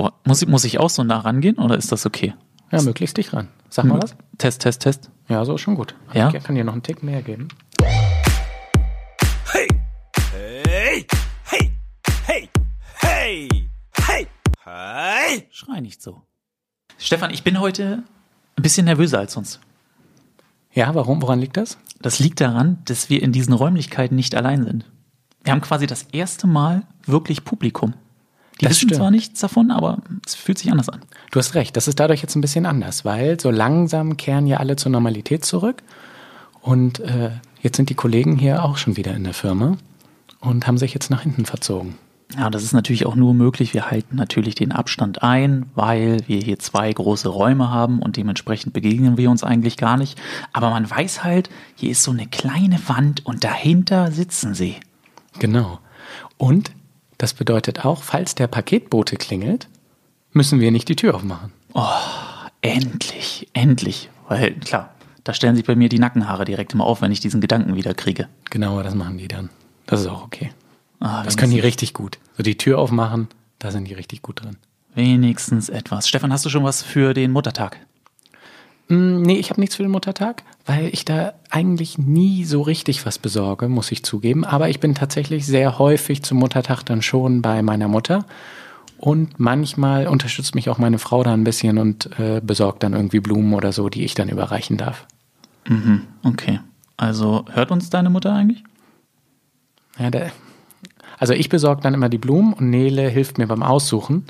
Oh, muss, ich- muss ich auch so nah rangehen oder ist das okay? Ja, möglichst dich ran. Sag mal was. Test, Test, Test. Ja, so ist schon gut. Ja? Ich kann dir noch einen Tick mehr geben. Hey! Hey! Hey! Hey! Hey! Hey! Hey! Schrei nicht so. Stefan, ich bin heute ein bisschen nervöser als sonst. Ja, warum? Woran liegt das? Das liegt daran, dass wir in diesen Räumlichkeiten nicht allein sind. Wir haben quasi das erste Mal wirklich Publikum. Die Das wissen stimmt. zwar nichts davon, aber es fühlt sich anders an. Du hast recht, das ist dadurch jetzt ein bisschen anders, weil so langsam kehren ja alle zur Normalität zurück. Und äh, jetzt sind die Kollegen hier auch schon wieder in der Firma und haben sich jetzt nach hinten verzogen. Ja, das ist natürlich auch nur möglich. Wir halten natürlich den Abstand ein, weil wir hier zwei große Räume haben und dementsprechend begegnen wir uns eigentlich gar nicht. Aber man weiß halt, hier ist so eine kleine Wand und dahinter sitzen sie. Genau. Und das bedeutet auch, falls der Paketbote klingelt, müssen wir nicht die Tür aufmachen. Endlich, endlich. Weil klar, da stellen sich bei mir die Nackenhaare direkt immer auf, wenn ich diesen Gedanken wieder kriege. Genau, das machen die dann. Das ist auch okay. Ah, Das können die richtig gut. So die Tür aufmachen, da sind die richtig gut drin. Wenigstens etwas. Stefan, hast du schon was für den Muttertag? Mm, Nee, ich habe nichts für den Muttertag, weil ich da eigentlich nie so richtig was besorge, muss ich zugeben. Aber ich bin tatsächlich sehr häufig zum Muttertag dann schon bei meiner Mutter. Und manchmal unterstützt mich auch meine Frau da ein bisschen und äh, besorgt dann irgendwie Blumen oder so, die ich dann überreichen darf. Okay. Also hört uns deine Mutter eigentlich? Ja, der, also ich besorge dann immer die Blumen und Nele hilft mir beim Aussuchen,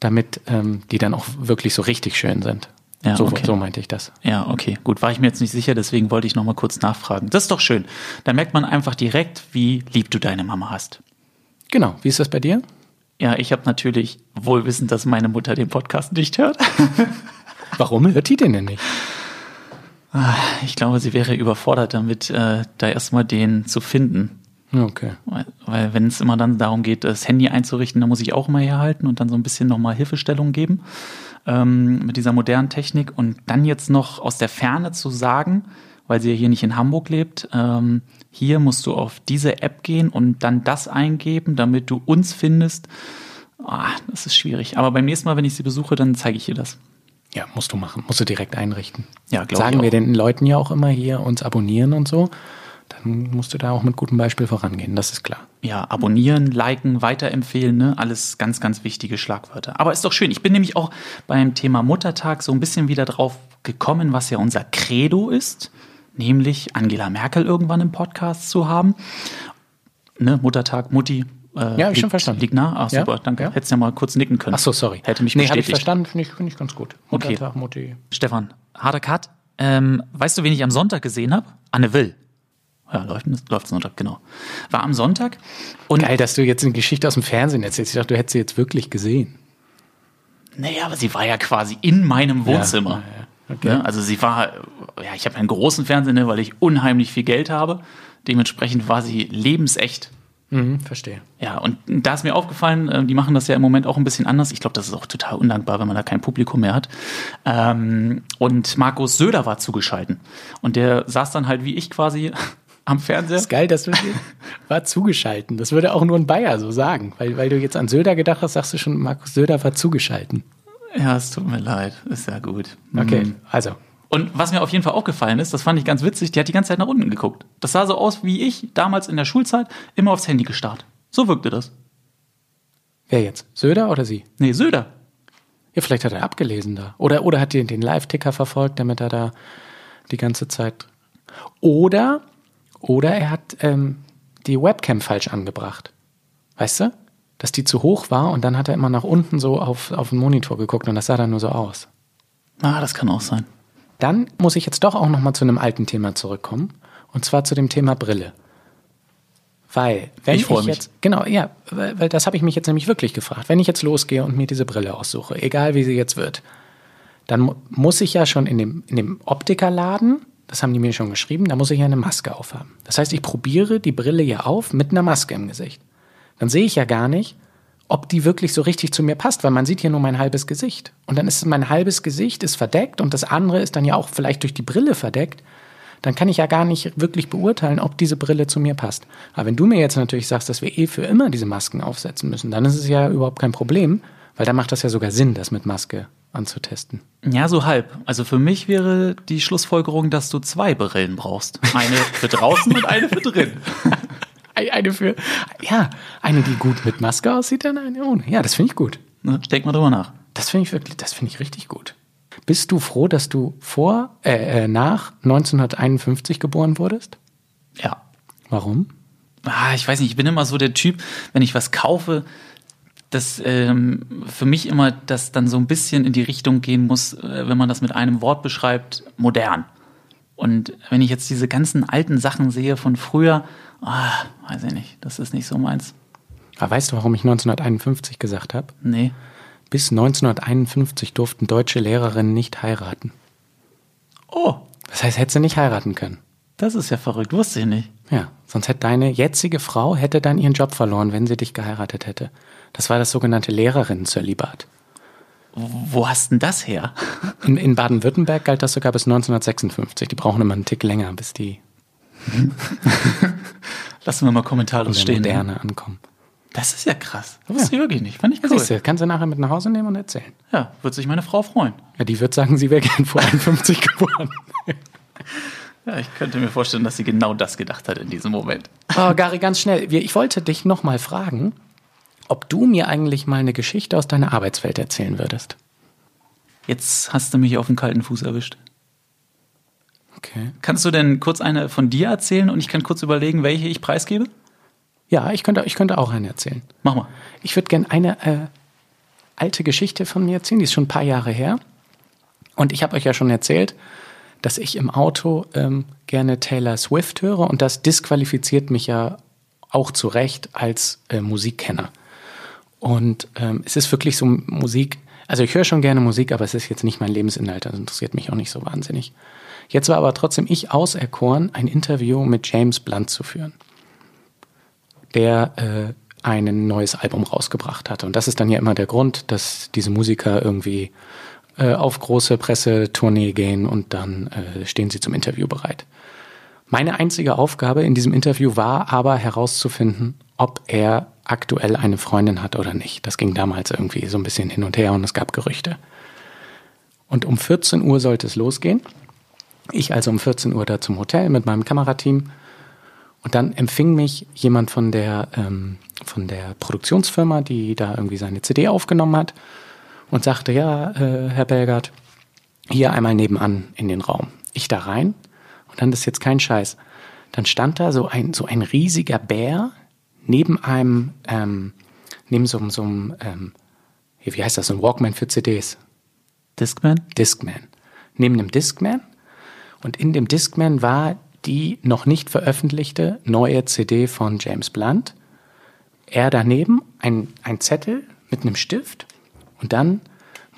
damit ähm, die dann auch wirklich so richtig schön sind. Ja, so, okay. so meinte ich das. Ja, okay, gut. War ich mir jetzt nicht sicher, deswegen wollte ich noch mal kurz nachfragen. Das ist doch schön. Da merkt man einfach direkt, wie lieb du deine Mama hast. Genau, wie ist das bei dir? Ja, ich habe natürlich wohl wissend, dass meine Mutter den Podcast nicht hört. Warum hört die den denn nicht? Ich glaube, sie wäre überfordert damit, äh, da erstmal den zu finden. Okay. Weil, weil wenn es immer dann darum geht, das Handy einzurichten, dann muss ich auch immer herhalten und dann so ein bisschen nochmal Hilfestellung geben ähm, mit dieser modernen Technik. Und dann jetzt noch aus der Ferne zu sagen, weil sie ja hier nicht in Hamburg lebt, ähm, hier musst du auf diese App gehen und dann das eingeben, damit du uns findest. Ah, das ist schwierig. Aber beim nächsten Mal, wenn ich sie besuche, dann zeige ich ihr das. Ja, musst du machen. Musst du direkt einrichten. Ja, glaub Sagen ich wir auch. den Leuten ja auch immer hier, uns abonnieren und so. Dann musst du da auch mit gutem Beispiel vorangehen, das ist klar. ja, abonnieren, liken, weiterempfehlen, ne? Alles ganz, ganz wichtige Schlagwörter. Aber ist doch schön. Ich bin nämlich auch beim Thema Muttertag so ein bisschen wieder drauf gekommen, was ja unser Credo ist, nämlich Angela Merkel irgendwann im Podcast zu haben. Ne? Muttertag, Mutti. Äh, Ja, hab ich schon verstanden. Liegt nah. Ach, Ja, super, danke. ja. Hättest ja mal kurz nicken können. Ach so, sorry. Hätte mich nee, habe ich bestätigt. verstanden, finde ich, finde ich ganz gut. Okay. Muttertag, Mutti. Stefan, harter Cut. Ähm, weißt du, wen ich am Sonntag gesehen habe? Anne Will. Ja, läuft, läuft Sonntag, genau. War am Sonntag und Geil, dass du jetzt eine Geschichte aus dem Fernsehen erzählst. Ich dachte, du hättest sie jetzt wirklich gesehen. Naja, aber sie war ja quasi in meinem Wohnzimmer. Ja, ja, ja. Okay. Ne? Also sie war, ja, ich habe einen großen Fernseher, ne, weil ich unheimlich viel Geld habe. Dementsprechend war sie lebensecht. Mhm, verstehe. Ja, und da ist mir aufgefallen, äh, die machen das ja im Moment auch ein bisschen anders. Ich glaube, das ist auch total undankbar, wenn man da kein Publikum mehr hat. Ähm, und Markus Söder war zugeschalten. Und der saß dann halt wie ich quasi am Fernseher. Das ist geil, dass du war zugeschalten. Das würde auch nur ein Bayer so sagen. Weil, weil du jetzt an Söder gedacht hast, sagst du schon, Markus Söder war zugeschalten. Ja, es tut mir leid. Ist ja gut. Okay, Mhm. also. Und was mir auf jeden Fall aufgefallen ist, das fand ich ganz witzig, die hat die ganze Zeit nach unten geguckt. Das sah so aus, wie ich damals in der Schulzeit immer aufs Handy gestarrt. So wirkte das. Wer jetzt? Söder oder sie? Nee, Söder. Ja, vielleicht hat er abgelesen da. Oder, oder hat den, den Live-Ticker verfolgt, damit er da die ganze Zeit. Oder, oder er hat ähm, die Webcam falsch angebracht. Weißt du? Dass die zu hoch war und dann hat er immer nach unten so auf, auf den Monitor geguckt und das sah dann nur so aus. Ah, das kann auch sein. Dann muss ich jetzt doch auch noch mal zu einem alten Thema zurückkommen. Und zwar zu dem Thema Brille. Weil, wenn Ich ich, jetzt, genau, ja, weil, weil das habe ich mich jetzt nämlich wirklich gefragt. Wenn ich jetzt losgehe und mir diese Brille aussuche, egal wie sie jetzt wird, dann mu muss ich ja schon in dem, in dem Optikerladen, das haben die mir schon geschrieben, da muss ich ja eine Maske aufhaben. Das heißt, ich probiere die Brille ja auf mit einer Maske im Gesicht. Dann sehe ich ja gar nicht, ob die wirklich so richtig zu mir passt, weil man sieht hier nur mein halbes Gesicht. Und dann ist mein halbes Gesicht ist verdeckt und das andere ist dann ja auch vielleicht durch die Brille verdeckt. Dann kann ich ja gar nicht wirklich beurteilen, ob diese Brille zu mir passt. Aber wenn du mir jetzt natürlich sagst, dass wir eh für immer diese Masken aufsetzen müssen, dann ist es ja überhaupt kein Problem, Weil da macht das ja sogar Sinn, das mit Maske anzutesten. Ja, so halb. Also für mich wäre die Schlussfolgerung, dass du zwei Brillen brauchst. Eine für draußen und eine für drin. Eine für, ja, eine, die gut mit Maske aussieht, dann eine ohne. Ja, das finde ich gut. Ne? Denk mal drüber nach. Das finde ich wirklich, das finde ich richtig gut. Bist du froh, dass du vor, äh, äh, nach 1951 geboren wurdest? Ja. Warum? Ah, ich weiß nicht, ich bin immer so der Typ, wenn ich was kaufe, dass ähm, für mich immer das dann so ein bisschen in die Richtung gehen muss, äh, wenn man das mit einem Wort beschreibt, modern. Und wenn ich jetzt diese ganzen alten Sachen sehe von früher, ah, weiß ich nicht, das ist nicht so meins. Aber weißt du, warum ich 1951 gesagt habe? Nee. Bis 1951 durften deutsche Lehrerinnen nicht heiraten. Oh, Das heißt, hätte sie nicht heiraten können. das ist ja verrückt, wusste ich nicht. Ja, sonst hätte deine jetzige Frau hätte dann ihren Job verloren, wenn sie dich geheiratet hätte. Das war das sogenannte Lehrerinnenzölibat. Wo hast denn das her? In, in Baden-Württemberg galt das sogar bis 1956. Die brauchen immer einen Tick länger, bis die Lassen wir mal kommentarlos stehen. Moderne ankommen. Das ist ja krass. Das wusste ich wirklich nicht. Fand ich Ja, cool. siehst du, kannst du nachher mit nach Hause nehmen und erzählen. Ja, wird sich meine Frau freuen. Ja, die wird sagen, sie wäre gern vor 51 geboren. Ja, ich könnte mir vorstellen, dass sie genau das gedacht hat in diesem Moment. Oh, Gary, ganz schnell. Ich wollte dich noch mal fragen, ob du mir eigentlich mal eine Geschichte aus deiner Arbeitswelt erzählen würdest. Jetzt hast du mich auf den kalten Fuß erwischt. Okay. Kannst du denn kurz eine von dir erzählen und ich kann kurz überlegen, welche ich preisgebe? Ja, ich könnte, ich könnte auch eine erzählen. Mach mal. Ich würde gerne eine äh, alte Geschichte von mir erzählen, die ist schon ein paar Jahre her. Und ich habe euch ja schon erzählt, dass ich im Auto ähm, gerne Taylor Swift höre und das disqualifiziert mich ja auch zu Recht als äh, Musikkenner. Und ähm, es ist wirklich so Musik, also ich höre schon gerne Musik, aber es ist jetzt nicht mein Lebensinhalt, das interessiert mich auch nicht so wahnsinnig. Jetzt war aber trotzdem ich auserkoren, ein Interview mit James Blunt zu führen der äh, ein neues Album rausgebracht hatte. Und das ist dann ja immer der Grund, dass diese Musiker irgendwie äh, auf große Pressetournee gehen und dann äh, stehen sie zum Interview bereit. Meine einzige Aufgabe in diesem Interview war aber herauszufinden, ob er aktuell eine Freundin hat oder nicht. Das ging damals irgendwie so ein bisschen hin und her und es gab Gerüchte. Und um 14 Uhr sollte es losgehen. Ich also um 14 Uhr da zum Hotel mit meinem Kamerateam und dann empfing mich jemand von der, ähm, von der Produktionsfirma, die da irgendwie seine CD aufgenommen hat und sagte, ja, äh, Herr Belgard, hier einmal nebenan in den Raum. Ich da rein und dann ist jetzt kein Scheiß. Dann stand da so ein, so ein riesiger Bär neben einem, ähm, neben so, einem- so einem, ähm, wie heißt das, so ein Walkman für CDs. Discman? Discman. Neben dem Discman. Und in dem Discman war die noch nicht veröffentlichte neue CD von James Blunt. Er daneben ein, ein Zettel mit einem Stift. Und dann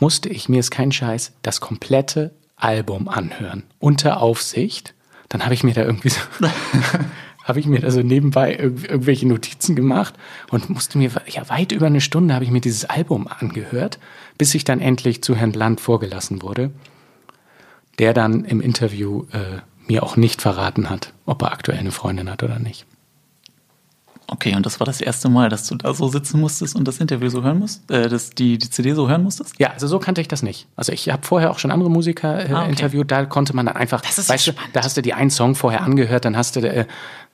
musste ich, mir ist kein Scheiß, das komplette Album anhören. Unter Aufsicht. Dann habe ich mir da irgendwie so, habe ich mir da so nebenbei irg irgendwelche Notizen gemacht und musste mir, ja, weit über eine Stunde habe ich mir dieses Album angehört, bis ich dann endlich zu Herrn Blunt vorgelassen wurde, der dann im Interview äh, mir auch nicht verraten hat, ob er aktuell eine Freundin hat oder nicht. Okay, und das war das erste Mal, dass du da so sitzen musstest und das Interview so hören musst, äh, das, die, die CD so hören musstest? Ja, also so kannte ich das nicht. Also ich habe vorher auch schon andere Musiker äh, Ah, okay. interviewt, da konnte man dann einfach, Das ist ja weißt du, da hast du die einen Song vorher angehört, dann hast du, äh,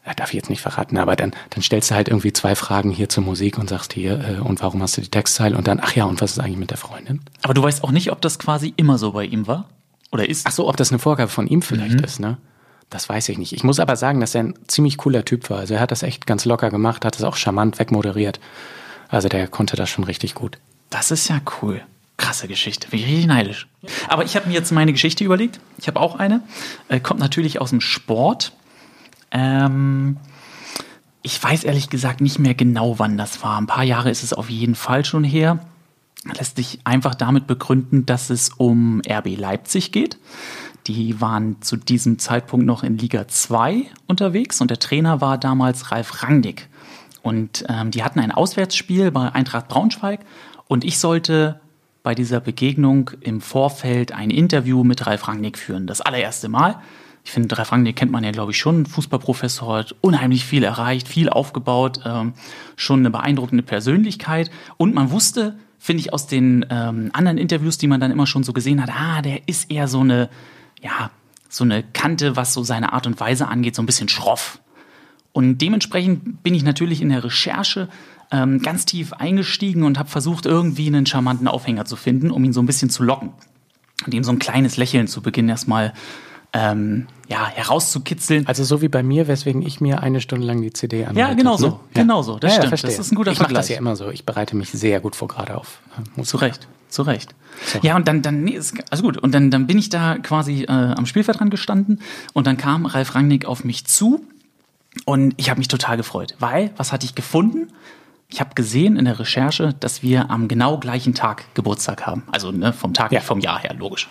ja, darf ich jetzt nicht verraten, aber dann, dann stellst du halt irgendwie zwei Fragen hier zur Musik und sagst hier, äh, und warum hast du die Textzeile und dann, ach ja, und was ist eigentlich mit der Freundin? Aber du weißt auch nicht, ob das quasi immer so bei ihm war? Oder ist? Ach so, ob das eine Vorgabe von ihm vielleicht ist, ne? Das weiß ich nicht. Ich muss aber sagen, dass er ein ziemlich cooler Typ war. Also er hat das echt ganz locker gemacht, hat es auch charmant wegmoderiert. Also der konnte das schon richtig gut. Das ist ja cool. Krasse Geschichte. Bin ich richtig neidisch. Aber ich habe mir jetzt meine Geschichte überlegt. Ich habe auch eine. Äh, kommt natürlich aus dem Sport. Ähm, ich weiß ehrlich gesagt nicht mehr genau, wann das war. Ein paar Jahre ist es auf jeden Fall schon her. Lässt sich einfach damit begründen, dass es um RB Leipzig geht. Die waren zu diesem Zeitpunkt noch in Liga 2 unterwegs und der Trainer war damals Ralf Rangnick. Und ähm, die hatten ein Auswärtsspiel bei Eintracht Braunschweig und ich sollte bei dieser Begegnung im Vorfeld ein Interview mit Ralf Rangnick führen. Das allererste Mal. Ich finde, Ralf Rangnick kennt man ja, glaube ich, schon. Fußballprofessor, hat unheimlich viel erreicht, viel aufgebaut, ähm, schon eine beeindruckende Persönlichkeit. Und man wusste, finde ich aus den ähm, anderen Interviews, die man dann immer schon so gesehen hat, ah, der ist eher so eine, ja, so eine Kante, was so seine Art und Weise angeht, so ein bisschen schroff. Und dementsprechend bin ich natürlich in der Recherche ähm, ganz tief eingestiegen und habe versucht, irgendwie einen charmanten Aufhänger zu finden, um ihn so ein bisschen zu locken. Und ihm so ein kleines Lächeln zu Beginn erstmal ähm, ja, herauszukitzeln. Also so wie bei mir, weswegen ich mir eine Stunde lang die CD anhöre. Ja, genau so. Ne? Genau so. Das ja, ja, stimmt. verstehe. das ist ein guter ich mache Vergleich. das ja immer so. Ich bereite mich sehr gut vor, gerade auf Musik. Zu Recht, zu Recht. So. Ja, und dann, dann, nee, ist, also gut, und dann, dann bin ich da quasi äh, am Spielfeld dran gestanden und dann kam Ralf Rangnick auf mich zu und ich habe mich total gefreut, weil, was hatte ich gefunden? Ich habe gesehen in der Recherche, dass wir am genau gleichen Tag Geburtstag haben. Also ne, vom Tag, Ja. vom Jahr her, logisch.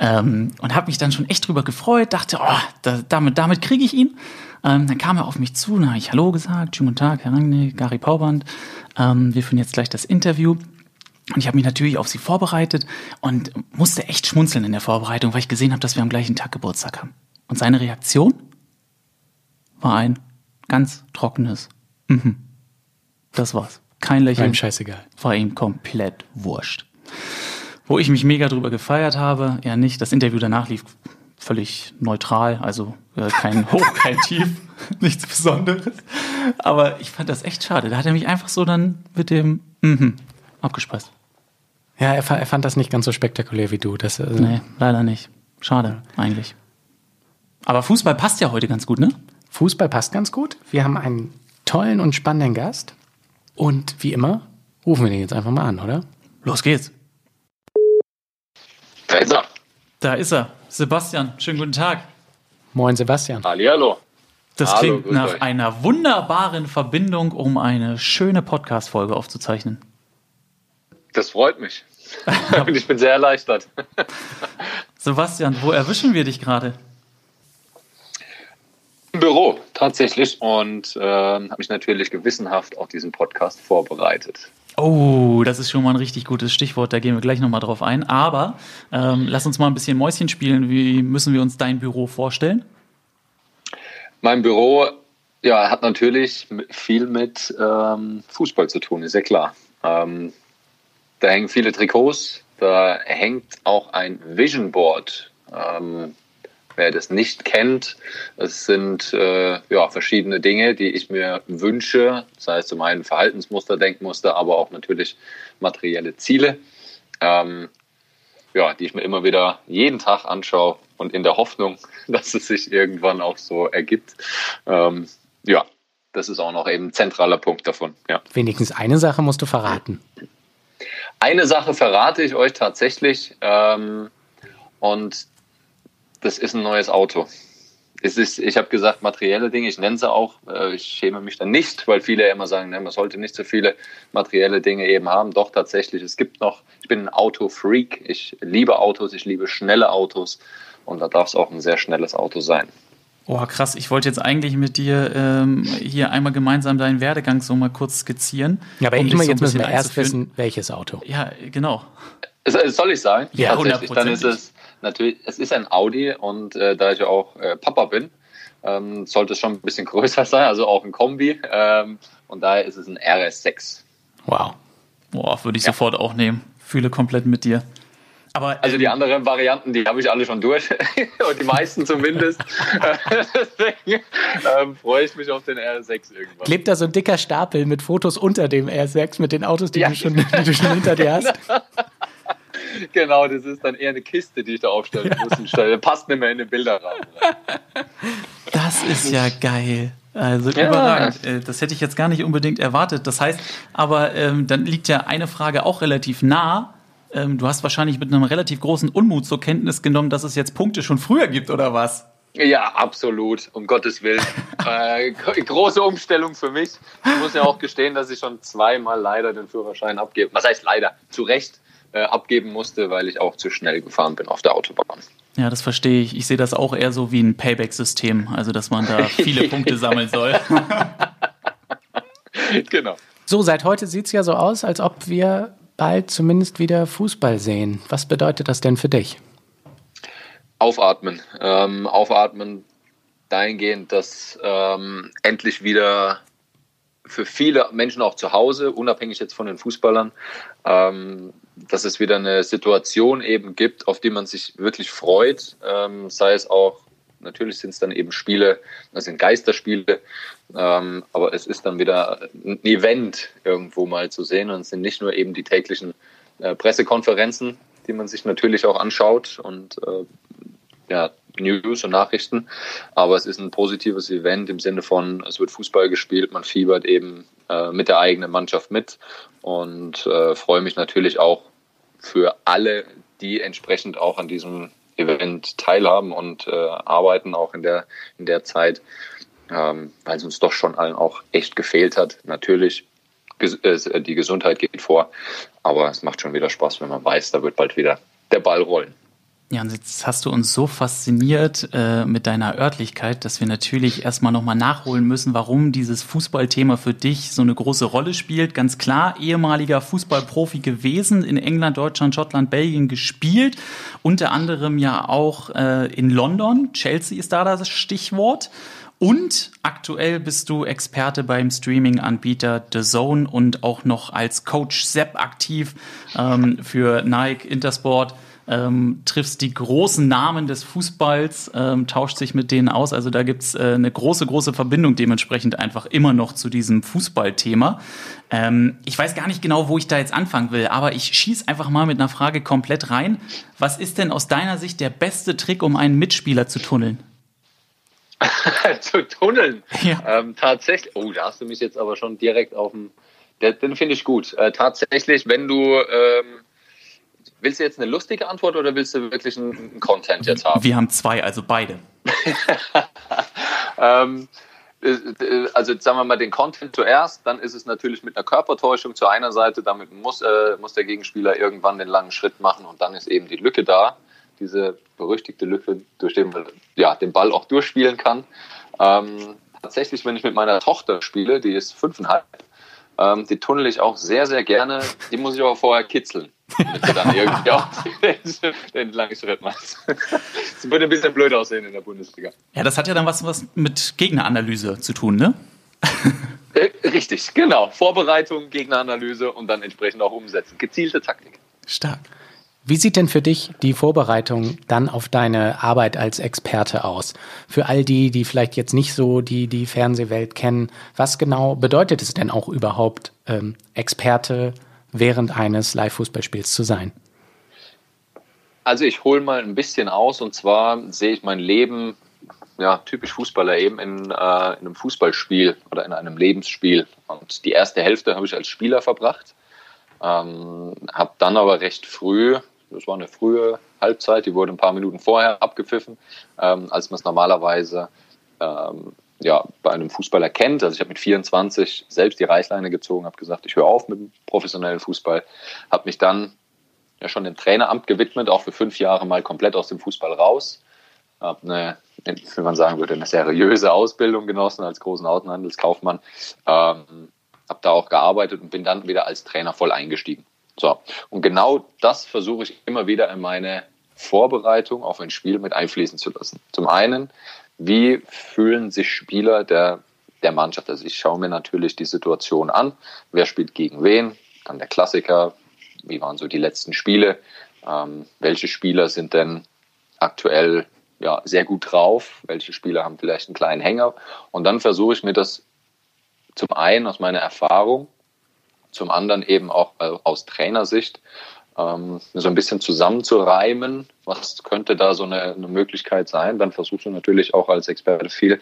Ähm, und habe mich dann schon echt drüber gefreut, dachte, oh, da, damit, damit kriege ich ihn. Ähm, dann kam er auf mich zu, dann habe ich Hallo gesagt, schönen guten Tag, Herr Rangnick, Gary Pauband. Ähm, wir führen jetzt gleich das Interview. Und ich habe mich natürlich auf sie vorbereitet und musste echt schmunzeln in der Vorbereitung, weil ich gesehen habe, dass wir am gleichen Tag Geburtstag haben. Und seine Reaktion war ein ganz trockenes Mhm. Das war's. Kein War Lächeln. ihm scheißegal. War ihm komplett wurscht. Wo ich mich mega drüber gefeiert habe, er nicht. Das Interview danach lief völlig neutral, also äh, kein Hoch, kein Tief, nichts Besonderes. Aber ich fand das echt schade. Da hat er mich einfach so dann mit dem Mhm abgespeist. Ja, er, er fand das nicht ganz so spektakulär wie du. Das, äh, Nee, leider nicht. Schade, eigentlich. Aber Fußball passt ja heute ganz gut, ne? Fußball passt ganz gut. Wir haben einen tollen und spannenden Gast. Und wie immer, rufen wir den jetzt einfach mal an, oder? Los geht's. Da ist er. Da ist er. Sebastian, schönen guten Tag. Moin, Sebastian. Hallihallo. Das Hallo, klingt nach euch. einer wunderbaren Verbindung, um eine schöne Podcast-Folge aufzuzeichnen. Das freut mich. Und ich bin sehr erleichtert. Sebastian, wo erwischen wir dich gerade? Im Büro tatsächlich und ähm, habe mich natürlich gewissenhaft auf diesen Podcast vorbereitet. Oh, das ist schon mal ein richtig gutes Stichwort, da gehen wir gleich nochmal drauf ein. Aber ähm, lass uns mal ein bisschen Mäuschen spielen. Wie müssen wir uns dein Büro vorstellen? Mein Büro ja, hat natürlich viel mit ähm, Fußball zu tun, ist ja klar. Ähm, da hängen viele Trikots, da hängt auch ein Vision Board. Ähm, wer das nicht kennt, es sind äh, ja, verschiedene Dinge, die ich mir wünsche, sei es zum einen Verhaltensmuster, Denkmuster, aber auch natürlich materielle Ziele, ähm, ja, die ich mir immer wieder jeden Tag anschaue und in der Hoffnung, dass es sich irgendwann auch so ergibt. Ähm, ja, das ist auch noch eben ein zentraler Punkt davon. Ja. Wenigstens eine Sache musst du verraten. Eine Sache verrate ich euch tatsächlich ähm, und das ist ein neues Auto. Es ist, ich habe gesagt, materielle Dinge, ich nenne sie auch, äh, ich schäme mich dann nicht, weil viele ja immer sagen, ne, man sollte nicht so viele materielle Dinge eben haben. Doch tatsächlich, es gibt noch, ich bin ein Autofreak, ich liebe Autos, ich liebe schnelle Autos und da darf es auch ein sehr schnelles Auto sein. Oh, krass. Ich wollte jetzt eigentlich mit dir ähm, hier einmal gemeinsam deinen Werdegang so mal kurz skizzieren. Ja, aber um dich immer, so jetzt müssen wir erst wissen, welches Auto. Ja, genau. Soll ich sagen? Ja, Tatsächlich, dann ist es natürlich, es ist ein Audi und äh, da ich ja auch äh, Papa bin, ähm, sollte es schon ein bisschen größer sein, also auch ein Kombi. Ähm, und daher ist es ein RS6. Wow. Boah, würde ich Ja. sofort auch nehmen. Fühle komplett mit dir. Aber Also die ähm, anderen Varianten, die habe ich alle schon durch. und die meisten zumindest. Deswegen ähm, freue ich mich auf den RS6 irgendwann. Klebt da so ein dicker Stapel mit Fotos unter dem R6 mit den Autos, die, Ja. du, schon, die du schon hinter dir hast? Genau, das ist dann eher eine Kiste, die ich da aufstellen muss. Und stelle- Passt nicht mehr in den Bilderrahmen. Das ist ja geil. Also Ja. überragend. Äh, Das hätte ich jetzt gar nicht unbedingt erwartet. Das heißt, aber ähm, dann liegt ja eine Frage auch relativ nah. Ähm, du hast wahrscheinlich mit einem relativ großen Unmut zur Kenntnis genommen, dass es jetzt Punkte schon früher gibt, oder was? Ja, absolut, um Gottes Willen. äh, gro- große Umstellung für mich. Ich muss ja auch gestehen, dass ich schon zweimal leider den Führerschein abgeben, was heißt leider, zu Recht äh, abgeben musste, weil ich auch zu schnell gefahren bin auf der Autobahn. Ja, das verstehe ich. Ich sehe das auch eher so wie ein Payback-System, also dass man da viele Punkte sammeln soll. genau. So, seit heute sieht es ja so aus, als ob wir bald zumindest wieder Fußball sehen. Was bedeutet das denn für dich? Aufatmen. Ähm, aufatmen dahingehend, dass ähm, endlich wieder für viele Menschen auch zu Hause, unabhängig jetzt von den Fußballern, ähm, dass es wieder eine Situation eben gibt, auf die man sich wirklich freut, ähm, sei es auch Natürlich sind es dann eben Spiele, das sind Geisterspiele, ähm, aber es ist dann wieder ein Event irgendwo mal zu sehen und es sind nicht nur eben die täglichen äh, Pressekonferenzen, die man sich natürlich auch anschaut und äh, ja, News und Nachrichten, aber es ist ein positives Event im Sinne von, es wird Fußball gespielt, man fiebert eben äh, mit der eigenen Mannschaft mit und äh, freue mich natürlich auch für alle, die entsprechend auch an diesem Event teilhaben und äh, arbeiten auch in der, in der Zeit, ähm, weil es uns doch schon allen auch echt gefehlt hat. Natürlich, ges äh, die Gesundheit geht vor, aber es macht schon wieder Spaß, wenn man weiß, da wird bald wieder der Ball rollen. Ja, und jetzt hast du uns so fasziniert äh, mit deiner Örtlichkeit, dass wir natürlich erstmal nochmal nachholen müssen, warum dieses Fußballthema für dich so eine große Rolle spielt. Ganz klar, ehemaliger Fußballprofi gewesen, in England, Deutschland, Schottland, Belgien gespielt, unter anderem ja auch äh, in London. Chelsea ist da das Stichwort. Und aktuell bist du Experte beim Streaming-Anbieter The Zone und auch noch als Coach Sepp aktiv ähm, für Nike, Intersport ähm, triffst die großen Namen des Fußballs, ähm, tauscht sich mit denen aus. Also da gibt's äh, eine große, große Verbindung dementsprechend einfach immer noch zu diesem Fußballthema. Ähm, ich weiß gar nicht genau, wo ich da jetzt anfangen will, aber ich schieß einfach mal mit einer Frage komplett rein. Was ist denn aus deiner Sicht der beste Trick, um einen Mitspieler zu tunneln? zu tunneln? Ja. Ähm, tatsächlich. Oh, da hast du mich jetzt aber schon direkt auf dem. Den finde ich gut. Äh, tatsächlich, wenn du ähm, Willst du jetzt eine lustige Antwort oder willst du wirklich einen Content jetzt haben? Wir haben zwei, also beide. ähm, äh, also sagen wir mal den Content zuerst, dann ist es natürlich mit einer Körpertäuschung zu einer Seite, damit muss, äh, muss der Gegenspieler irgendwann den langen Schritt machen und dann ist eben die Lücke da, diese berüchtigte Lücke, durch den man ja, den Ball auch durchspielen kann. Ähm, tatsächlich, wenn ich mit meiner Tochter spiele, die ist fünfeinhalb, ähm, die tunnel ich auch sehr, sehr gerne, die muss ich aber vorher kitzeln damit du dann irgendwie auch den, den langen Schritt machst. Das würde ein bisschen blöd aussehen in der Bundesliga. Ja, das hat ja dann was, was mit Gegneranalyse zu tun, ne? Äh, richtig, genau. Vorbereitung, Gegneranalyse und dann entsprechend auch umsetzen. Gezielte Taktik. Stark. Wie sieht denn für dich die Vorbereitung dann auf deine Arbeit als Experte aus? Für all die, die vielleicht jetzt nicht so die, die Fernsehwelt kennen, was genau bedeutet es denn auch überhaupt, ähm, Experte während eines Live-Fußballspiels zu sein? Also ich hole mal ein bisschen aus und zwar sehe ich mein Leben, ja, typisch Fußballer eben, in, äh, in einem Fußballspiel oder in einem Lebensspiel. Und die erste Hälfte habe ich als Spieler verbracht, ähm, habe dann aber recht früh, das war eine frühe Halbzeit, die wurde ein paar Minuten vorher abgepfiffen, ähm, als man es normalerweise ähm, ja, bei einem Fußballer kennt. Also ich habe mit 24 selbst die Reißleine gezogen, habe gesagt, ich höre auf mit dem professionellen Fußball, habe mich dann ja schon dem Traineramt gewidmet, auch für fünf Jahre mal komplett aus dem Fußball raus. Habe eine, wie man sagen würde, eine seriöse Ausbildung genossen als großen Außenhandelskaufmann. Ähm, habe da auch gearbeitet und bin dann wieder als Trainer voll eingestiegen. So. Und genau das versuche ich immer wieder in meine Vorbereitung auf ein Spiel mit einfließen zu lassen. Zum einen wie fühlen sich Spieler der, der Mannschaft? Also ich schaue mir natürlich die Situation an. Wer spielt gegen wen? Dann der Klassiker. Wie waren so die letzten Spiele? Ähm, welche Spieler sind denn aktuell ja, sehr gut drauf? Welche Spieler haben vielleicht einen kleinen Hänger? Und dann versuche ich mir das zum einen aus meiner Erfahrung, zum anderen eben auch äh, aus Trainersicht ähm, so ein bisschen zusammenzureimen, was könnte da so eine, eine Möglichkeit sein. Dann versuchst du natürlich auch als Experte viel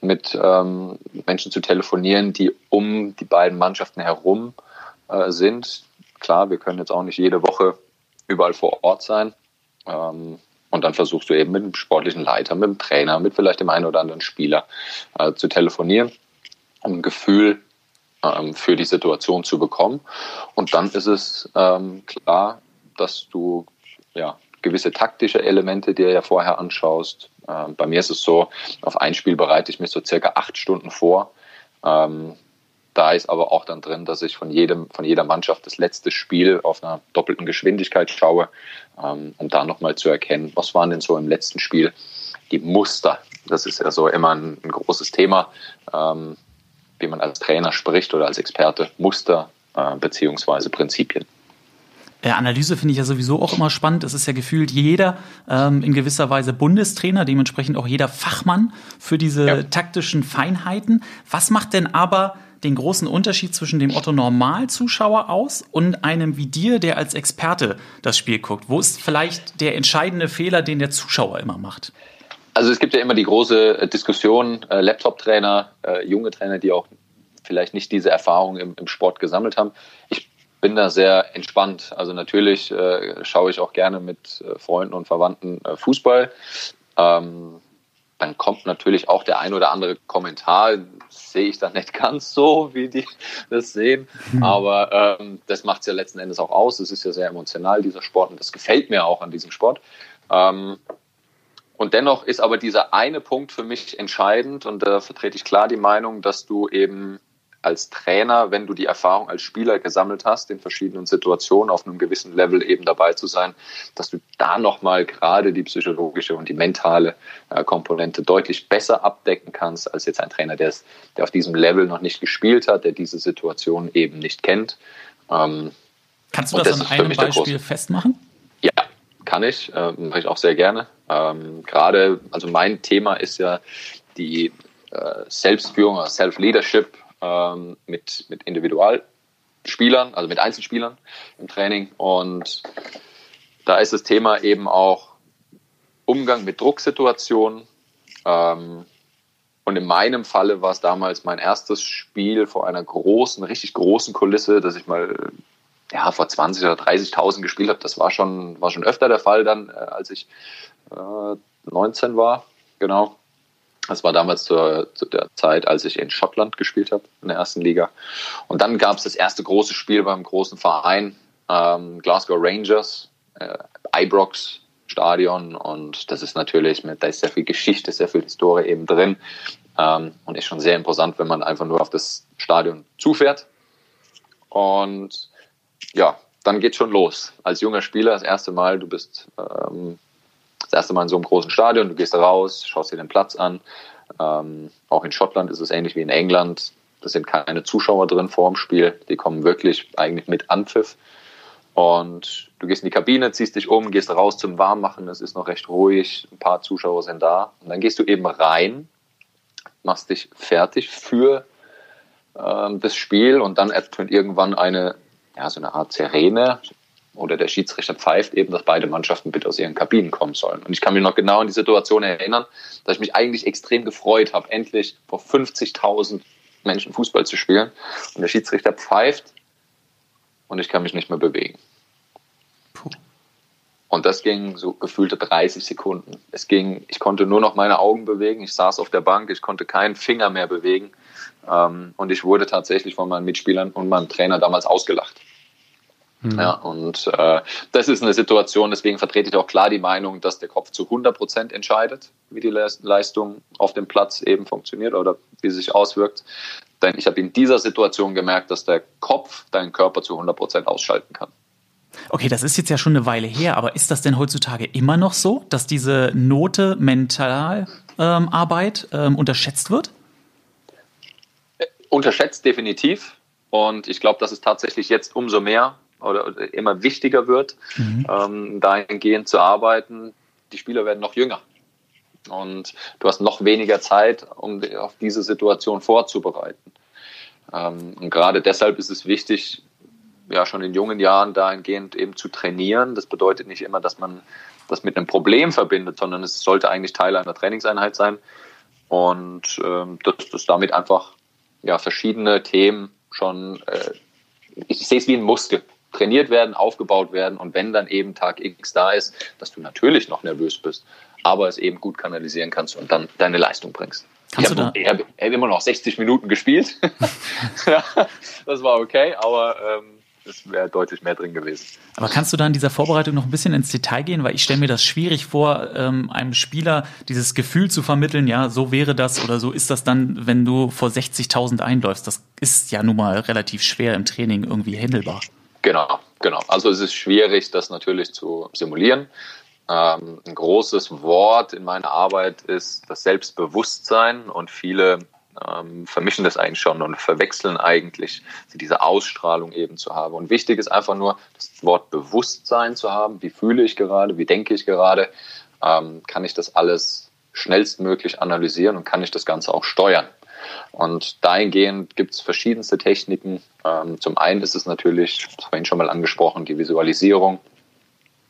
mit ähm, Menschen zu telefonieren, die um die beiden Mannschaften herum äh, sind. Klar, wir können jetzt auch nicht jede Woche überall vor Ort sein. Ähm, und dann versuchst du eben mit dem sportlichen Leiter, mit dem Trainer, mit vielleicht dem einen oder anderen Spieler äh, zu telefonieren, um ein Gefühl ähm, für die Situation zu bekommen. Und dann ist es ähm, klar, dass du ja, gewisse taktische Elemente dir ja vorher anschaust. Ähm, bei mir ist es so, auf ein Spiel bereite ich mich so circa acht Stunden vor. Ähm, da ist aber auch dann drin, dass ich von jedem, von jeder Mannschaft das letzte Spiel auf einer doppelten Geschwindigkeit schaue, ähm, um da nochmal zu erkennen, was waren denn so im letzten Spiel die Muster. Das ist ja so immer ein, ein großes Thema. Ähm, wie man als Trainer spricht oder als Experte, Muster äh, beziehungsweise Prinzipien. Ja, Analyse finde ich ja sowieso auch immer spannend. Es ist ja gefühlt jeder ähm, in gewisser Weise Bundestrainer, dementsprechend auch jeder Fachmann für diese ja. taktischen Feinheiten. Was macht denn aber den großen Unterschied zwischen dem Otto Normalzuschauer aus und einem wie dir, der als Experte das Spiel guckt? Wo ist vielleicht der entscheidende Fehler, den der Zuschauer immer macht? Also es gibt ja immer die große äh, Diskussion, äh, Laptop-Trainer, äh, junge Trainer, die auch vielleicht nicht diese Erfahrung im, im, Sport gesammelt haben. Ich bin da sehr entspannt. Also natürlich äh, schaue ich auch gerne mit äh, Freunden und Verwandten äh, Fußball. Ähm, dann kommt natürlich auch der ein oder andere Kommentar. sehe ich dann nicht ganz so, wie die das sehen. Mhm. Aber ähm, das macht es ja letzten Endes auch aus. Es ist ja sehr emotional, dieser Sport. Und das gefällt mir auch an diesem Sport. Ähm, und dennoch ist aber dieser eine Punkt für mich entscheidend. Und da vertrete ich klar die Meinung, dass du eben als Trainer, wenn du die Erfahrung als Spieler gesammelt hast, in verschiedenen Situationen auf einem gewissen Level eben dabei zu sein, dass du da nochmal gerade die psychologische und die mentale äh, Komponente deutlich besser abdecken kannst, als jetzt ein Trainer, der, der auf diesem Level noch nicht gespielt hat, der diese Situation eben nicht kennt. Ähm, Kannst du das, das an einem Beispiel festmachen? Ja, kann ich, äh, mache ich auch sehr gerne. Ähm, gerade, also mein Thema ist ja die äh, Selbstführung, Self-Leadership ähm, mit, mit Individualspielern, also mit Einzelspielern im Training. Und da ist das Thema eben auch Umgang mit Drucksituationen. Ähm, und in meinem Falle war es damals mein erstes Spiel vor einer großen, richtig großen Kulisse, dass ich mal ja, vor 20 oder 30.000 gespielt habe. Das war schon, war schon öfter der Fall dann, äh, als ich äh, 19 war. Genau. Das war damals zur, zu der Zeit, als ich in Schottland gespielt habe, in der ersten Liga. Und dann gab es das erste große Spiel beim großen Verein, ähm, Glasgow Rangers, äh, Ibrox Stadion. Und das ist natürlich, mit, da ist sehr viel Geschichte, sehr viel Historie eben drin. Ähm, und ist schon sehr imposant, wenn man einfach nur auf das Stadion zufährt. Und ja, dann geht schon los. Als junger Spieler, das erste Mal, du bist ähm, das erste Mal in so einem großen Stadion, du gehst raus, schaust dir den Platz an. Ähm, auch in Schottland ist es ähnlich wie in England. Da sind keine Zuschauer drin vor dem Spiel. Die kommen wirklich eigentlich mit Anpfiff. Und du gehst in die Kabine, ziehst dich um, gehst raus zum Warmmachen. Es ist noch recht ruhig. Ein paar Zuschauer sind da. Und dann gehst du eben rein, machst dich fertig für ähm, das Spiel und dann ertönt irgendwann eine, ja, so eine Art Sirene, oder der Schiedsrichter pfeift eben, dass beide Mannschaften bitte aus ihren Kabinen kommen sollen. Und ich kann mich noch genau an die Situation erinnern, dass ich mich eigentlich extrem gefreut habe, endlich vor 50.000 Menschen Fußball zu spielen. Und der Schiedsrichter pfeift und ich kann mich nicht mehr bewegen. Und das ging so gefühlte 30 Sekunden. Es ging, ich konnte nur noch meine Augen bewegen. Ich saß auf der Bank, ich konnte keinen Finger mehr bewegen. Ähm, und ich wurde tatsächlich von meinen Mitspielern und meinem Trainer damals ausgelacht. Mhm. Ja, und äh, das ist eine Situation, deswegen vertrete ich auch klar die Meinung, dass der Kopf zu 100 Prozent entscheidet, wie die Leistung auf dem Platz eben funktioniert oder wie sie sich auswirkt. Denn ich habe in dieser Situation gemerkt, dass der Kopf deinen Körper zu 100 Prozent ausschalten kann. Okay, das ist jetzt ja schon eine Weile her, aber ist das denn heutzutage immer noch so, dass diese Note Mentalarbeit ähm, ähm, unterschätzt wird? Äh, unterschätzt definitiv. Und ich glaube, dass es tatsächlich jetzt umso mehr oder immer wichtiger wird, mhm. ähm, dahingehend zu arbeiten. Die Spieler werden noch jünger. Und du hast noch weniger Zeit, um auf diese Situation vorzubereiten. Ähm, und gerade deshalb ist es wichtig, ja, schon in jungen Jahren dahingehend eben zu trainieren. Das bedeutet nicht immer, dass man das mit einem Problem verbindet, sondern es sollte eigentlich Teil einer Trainingseinheit sein. Und ähm, dass, dass damit einfach ja, verschiedene Themen schon, äh, ich sehe es wie ein Muskel trainiert werden, aufgebaut werden und wenn dann eben Tag X da ist, dass du natürlich noch nervös bist, aber es eben gut kanalisieren kannst und dann deine Leistung bringst. Kannst ich habe hab, hab immer noch 60 Minuten gespielt. ja, das war okay, aber ähm, es wäre deutlich mehr drin gewesen. Aber kannst du da in dieser Vorbereitung noch ein bisschen ins Detail gehen? Weil ich stelle mir das schwierig vor, ähm, einem Spieler dieses Gefühl zu vermitteln, ja, so wäre das oder so ist das dann, wenn du vor 60.000 einläufst. Das ist ja nun mal relativ schwer im Training irgendwie händelbar. Genau, genau. Also es ist schwierig, das natürlich zu simulieren. Ähm, ein großes Wort in meiner Arbeit ist das Selbstbewusstsein und viele ähm, vermischen das eigentlich schon und verwechseln eigentlich diese Ausstrahlung eben zu haben. Und wichtig ist einfach nur, das Wort Bewusstsein zu haben. Wie fühle ich gerade? Wie denke ich gerade? Ähm, kann ich das alles schnellstmöglich analysieren und kann ich das Ganze auch steuern? Und dahingehend gibt es verschiedenste Techniken. Ähm, zum einen ist es natürlich, das vorhin schon mal angesprochen, die Visualisierung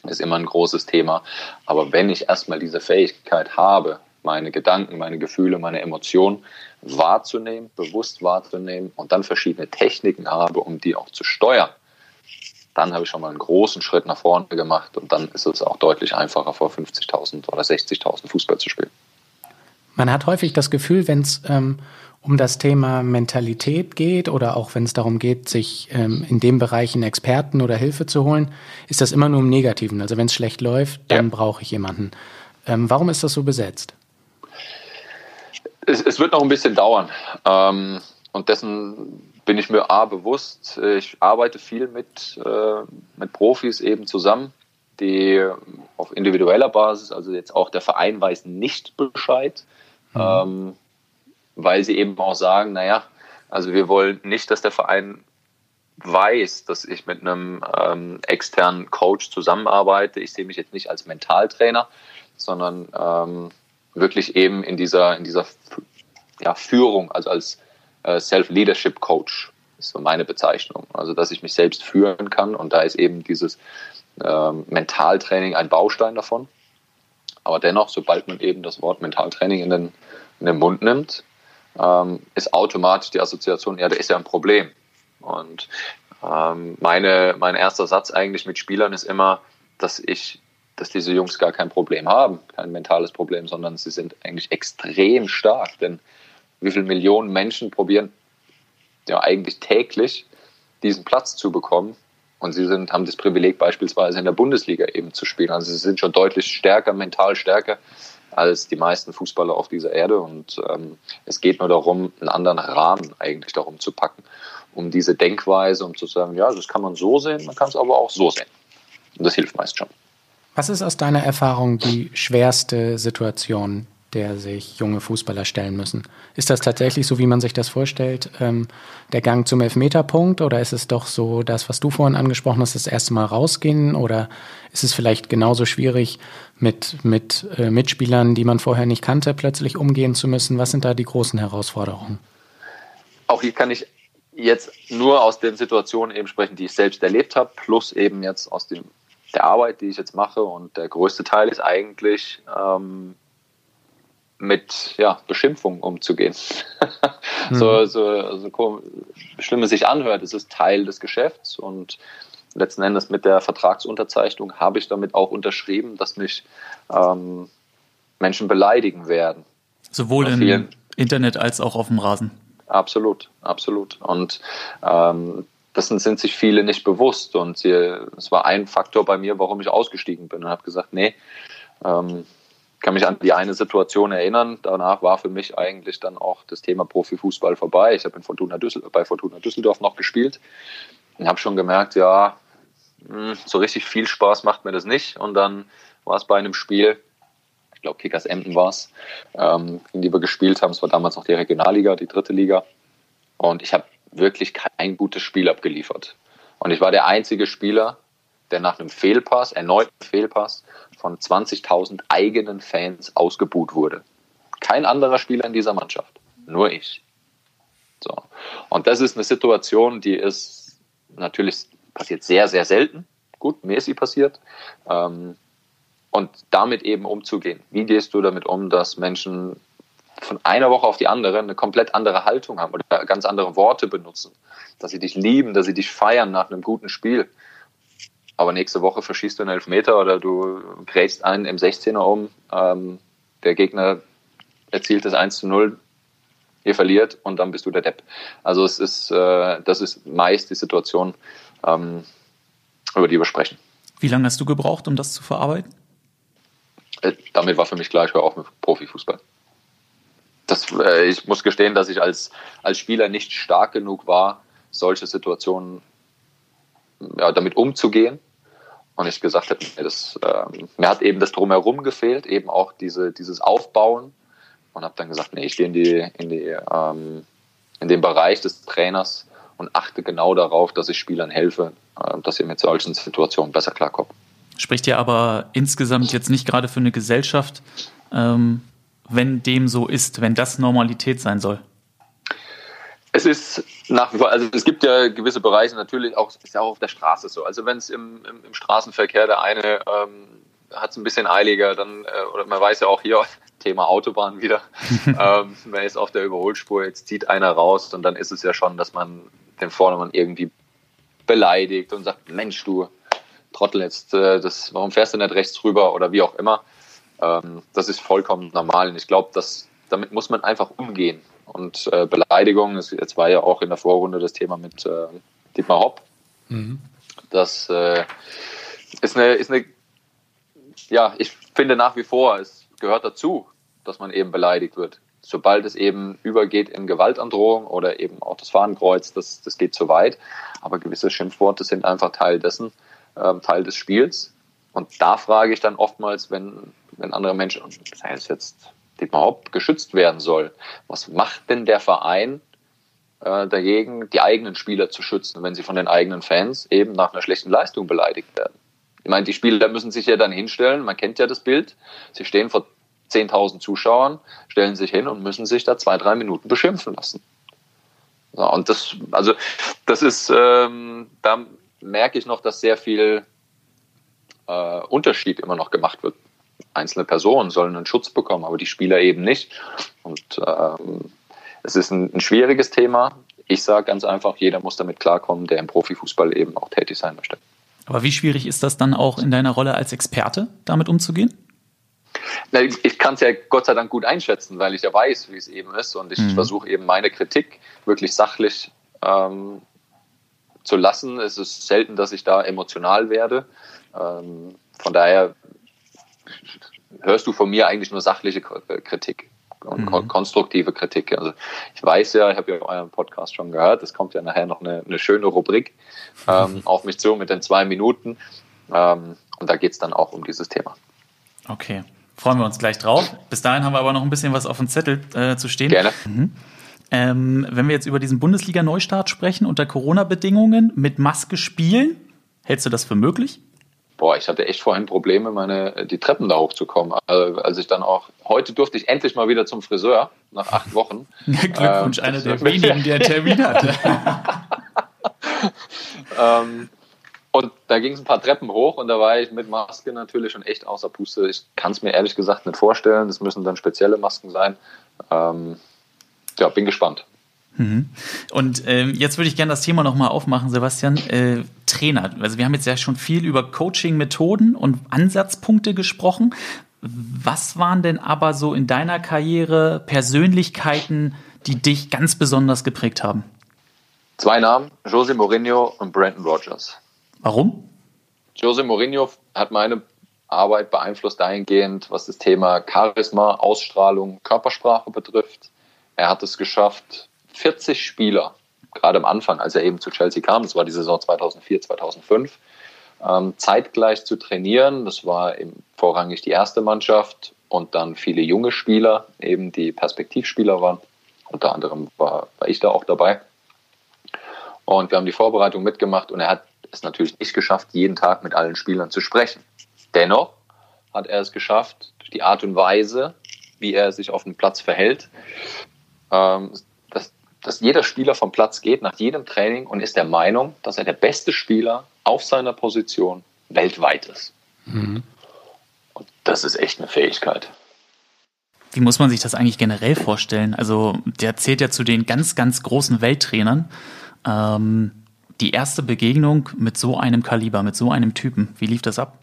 ist immer ein großes Thema. Aber wenn ich erstmal diese Fähigkeit habe, meine Gedanken, meine Gefühle, meine Emotionen wahrzunehmen, bewusst wahrzunehmen und dann verschiedene Techniken habe, um die auch zu steuern, dann habe ich schon mal einen großen Schritt nach vorne gemacht und dann ist es auch deutlich einfacher, vor 50.000 oder 60.000 Fußball zu spielen. Man hat häufig das Gefühl, wenn es ähm, um das Thema Mentalität geht oder auch wenn es darum geht, sich ähm, in dem Bereich einen Experten oder Hilfe zu holen, ist das immer nur im Negativen. Also wenn es schlecht läuft, dann ja. brauche ich jemanden. Ähm, warum ist das so besetzt? Es, es wird noch ein bisschen dauern. Ähm, und dessen bin ich mir A bewusst. Ich arbeite viel mit, äh, mit Profis eben zusammen, die auf individueller Basis, also jetzt auch der Verein weiß nicht Bescheid, mhm. ähm, weil sie eben auch sagen, naja, also wir wollen nicht, dass der Verein weiß, dass ich mit einem ähm, externen Coach zusammenarbeite. Ich sehe mich jetzt nicht als Mentaltrainer, sondern ähm, wirklich eben in dieser, in dieser ja, Führung, also als äh, Self-Leadership Coach, ist so meine Bezeichnung. Also, dass ich mich selbst führen kann und da ist eben dieses ähm, Mentaltraining ein Baustein davon. Aber dennoch, sobald man eben das Wort Mentaltraining in den, in den Mund nimmt, ähm, ist automatisch die Assoziation, ja, da ist ja ein Problem. Und ähm, meine, mein erster Satz eigentlich mit Spielern ist immer, dass ich, dass diese Jungs gar kein Problem haben, kein mentales Problem, sondern sie sind eigentlich extrem stark. Denn wie viele Millionen Menschen probieren ja eigentlich täglich diesen Platz zu bekommen. Und sie sind, haben das Privileg beispielsweise in der Bundesliga eben zu spielen. Also sie sind schon deutlich stärker, mental stärker als die meisten Fußballer auf dieser Erde. Und ähm, es geht nur darum, einen anderen Rahmen eigentlich darum zu packen, um diese Denkweise, um zu sagen, ja, das kann man so sehen, man kann es aber auch so sehen. Und das hilft meist schon. Was ist aus deiner Erfahrung die schwerste Situation, der sich junge Fußballer stellen müssen? Ist das tatsächlich so, wie man sich das vorstellt, ähm, der Gang zum Elfmeterpunkt? Oder ist es doch so, das, was du vorhin angesprochen hast, das erste Mal rausgehen? Oder ist es vielleicht genauso schwierig, mit, mit äh, Mitspielern, die man vorher nicht kannte, plötzlich umgehen zu müssen? Was sind da die großen Herausforderungen? Auch hier kann ich jetzt nur aus den Situationen eben sprechen, die ich selbst erlebt habe, plus eben jetzt aus dem, der Arbeit, die ich jetzt mache. Und der größte Teil ist eigentlich ähm, mit ja, Beschimpfung umzugehen. mhm. so, so, so schlimm es sich anhört, es ist Teil des Geschäfts und letzten Endes mit der Vertragsunterzeichnung habe ich damit auch unterschrieben, dass mich ähm, Menschen beleidigen werden. Sowohl im Internet als auch auf dem Rasen. Absolut, absolut. Und ähm, dessen sind sich viele nicht bewusst. Und es war ein Faktor bei mir, warum ich ausgestiegen bin und habe gesagt, nee, ähm, kann mich an die eine Situation erinnern. Danach war für mich eigentlich dann auch das Thema Profifußball vorbei. Ich habe Fortuna bei Fortuna Düsseldorf noch gespielt und habe schon gemerkt, ja, hm, so richtig viel Spaß macht mir das nicht. Und dann war es bei einem Spiel, ich glaube Kickers Emden war es, ähm, in die wir gespielt haben. Es war damals noch die Regionalliga, die dritte Liga. Und ich habe wirklich kein gutes Spiel abgeliefert. Und ich war der einzige Spieler, der nach einem Fehlpass, erneuten Fehlpass, von 20.000 eigenen Fans ausgebuht wurde. Kein anderer Spieler in dieser Mannschaft, nur ich. So. Und das ist eine Situation, die ist natürlich passiert sehr, sehr selten. Gut, mir ist sie passiert. Ähm, und damit eben umzugehen. Wie gehst du damit um, dass Menschen von einer Woche auf die andere eine komplett andere Haltung haben oder ganz andere Worte benutzen, dass sie dich lieben, dass sie dich feiern nach einem guten Spiel, aber nächste Woche verschießt du einen Elfmeter oder du grätst einen im 16er um. Ähm, der Gegner erzielt das 1 zu 0, ihr verliert und dann bist du der Depp. Also es ist, äh, das ist meist die Situation, ähm, über die wir sprechen. Wie lange hast du gebraucht, um das zu verarbeiten? Äh, damit war für mich klar, ich höre auf mit Profifußball. Das, äh, ich muss gestehen, dass ich als, als Spieler nicht stark genug war, solche Situationen ja, damit umzugehen und ich gesagt habe, das, äh, mir hat eben das Drumherum gefehlt, eben auch diese, dieses Aufbauen und habe dann gesagt, nee, ich gehe in die, in die, ähm, in den Bereich des Trainers und achte genau darauf, dass ich Spielern helfe, äh, dass sie mit solchen Situationen besser klarkommen. Spricht ja aber insgesamt jetzt nicht gerade für eine Gesellschaft, ähm, wenn dem so ist, wenn das Normalität sein soll. Es ist nach wie vor, also es gibt ja gewisse Bereiche natürlich auch, ist ja auch auf der Straße so. Also wenn es im, im, im, Straßenverkehr der eine ähm, hat es ein bisschen eiliger, dann, äh, oder man weiß ja auch hier, Thema Autobahn wieder, ähm, man ist auf der Überholspur, jetzt zieht einer raus und dann ist es ja schon, dass man den Vordermann irgendwie beleidigt und sagt, Mensch, du Trottel, jetzt, äh, das, warum fährst du nicht rechts rüber oder wie auch immer. Ähm, das ist vollkommen normal und ich glaube, damit muss man einfach umgehen. Und äh, Beleidigung, ist, jetzt war ja auch in der Vorrunde das Thema mit äh, Dietmar Hopp. Mhm. Das äh, ist, eine, ist eine, ja, ich finde nach wie vor, es gehört dazu, dass man eben beleidigt wird. Sobald es eben übergeht in Gewaltandrohung oder eben auch das Fahnenkreuz, das, das geht zu weit. Aber gewisse Schimpfworte sind einfach Teil dessen, äh, Teil des Spiels. Und da frage ich dann oftmals, wenn, wenn andere Menschen, sei es jetzt überhaupt geschützt werden soll. Was macht denn der Verein äh, dagegen, die eigenen Spieler zu schützen, wenn sie von den eigenen Fans eben nach einer schlechten Leistung beleidigt werden? Ich meine, die Spieler müssen sich ja dann hinstellen, man kennt ja das Bild, sie stehen vor 10.000 Zuschauern, stellen sich hin und müssen sich da zwei, drei Minuten beschimpfen lassen. Ja, und das, also, das ist, ähm, da merke ich noch, dass sehr viel äh, Unterschied immer noch gemacht wird einzelne Personen sollen einen Schutz bekommen, aber die Spieler eben nicht. Und ähm, es ist ein, ein schwieriges Thema. Ich sage ganz einfach, jeder muss damit klarkommen, der im Profifußball eben auch tätig sein möchte. Aber wie schwierig ist das dann auch in deiner Rolle als Experte, damit umzugehen? Na, ich kann es ja Gott sei Dank gut einschätzen, weil ich ja weiß, wie es eben ist. Und ich mhm. versuche eben meine Kritik wirklich sachlich ähm, zu lassen. Es ist selten, dass ich da emotional werde. Ähm, von daher hörst du von mir eigentlich nur sachliche äh, Kritik und mhm. konstruktive Kritik. Also ich weiß ja, ich habe ja euren Podcast schon gehört, es kommt ja nachher noch eine, eine schöne Rubrik ähm, auf mich zu mit den zwei Minuten. Ähm, und da geht es dann auch um dieses Thema. Okay. Freuen wir uns gleich drauf. Bis dahin haben wir aber noch ein bisschen was auf dem Zettel äh, zu stehen. Gerne. Mhm. Ähm, wenn wir jetzt über diesen Bundesliga-Neustart sprechen, unter Corona-Bedingungen mit Maske spielen, hältst du das für möglich? Boah, ich hatte echt vorhin Probleme, meine, die Treppen da hochzukommen. Also, als ich dann auch, heute durfte ich endlich mal wieder zum Friseur, nach acht Wochen. Glückwunsch, ähm, einer der wenigen, der Termin hatte. ähm, und da ging es ein paar Treppen hoch und da war ich mit Maske natürlich schon echt außer Puste. Ich kann es mir ehrlich gesagt nicht vorstellen. Das müssen dann spezielle Masken sein. Ähm, ja, bin gespannt. Mhm. Und ähm, jetzt würde ich gerne das Thema nochmal aufmachen, Sebastian. Äh, Trainer. Also wir haben jetzt ja schon viel über Coaching-Methoden und Ansatzpunkte gesprochen. Was waren denn aber so in deiner Karriere Persönlichkeiten, die dich ganz besonders geprägt haben? Zwei Namen, Jose Mourinho und Brandon Rogers. Warum? Jose Mourinho hat meine Arbeit beeinflusst dahingehend, was das Thema Charisma, Ausstrahlung, Körpersprache betrifft. Er hat es geschafft, 40 Spieler, gerade am Anfang, als er eben zu Chelsea kam, das war die Saison 2004, 2005, ähm, zeitgleich zu trainieren. Das war eben vorrangig die erste Mannschaft und dann viele junge Spieler, eben die Perspektivspieler waren. Unter anderem war, war ich da auch dabei. Und wir haben die Vorbereitung mitgemacht und er hat es natürlich nicht geschafft, jeden Tag mit allen Spielern zu sprechen. Dennoch hat er es geschafft, durch die Art und Weise, wie er sich auf dem Platz verhält, ähm, dass jeder Spieler vom Platz geht nach jedem Training und ist der Meinung, dass er der beste Spieler auf seiner Position weltweit ist. Mhm. Und das ist echt eine Fähigkeit. Wie muss man sich das eigentlich generell vorstellen? Also der zählt ja zu den ganz, ganz großen Welttrainern. Ähm, die erste Begegnung mit so einem Kaliber, mit so einem Typen, wie lief das ab?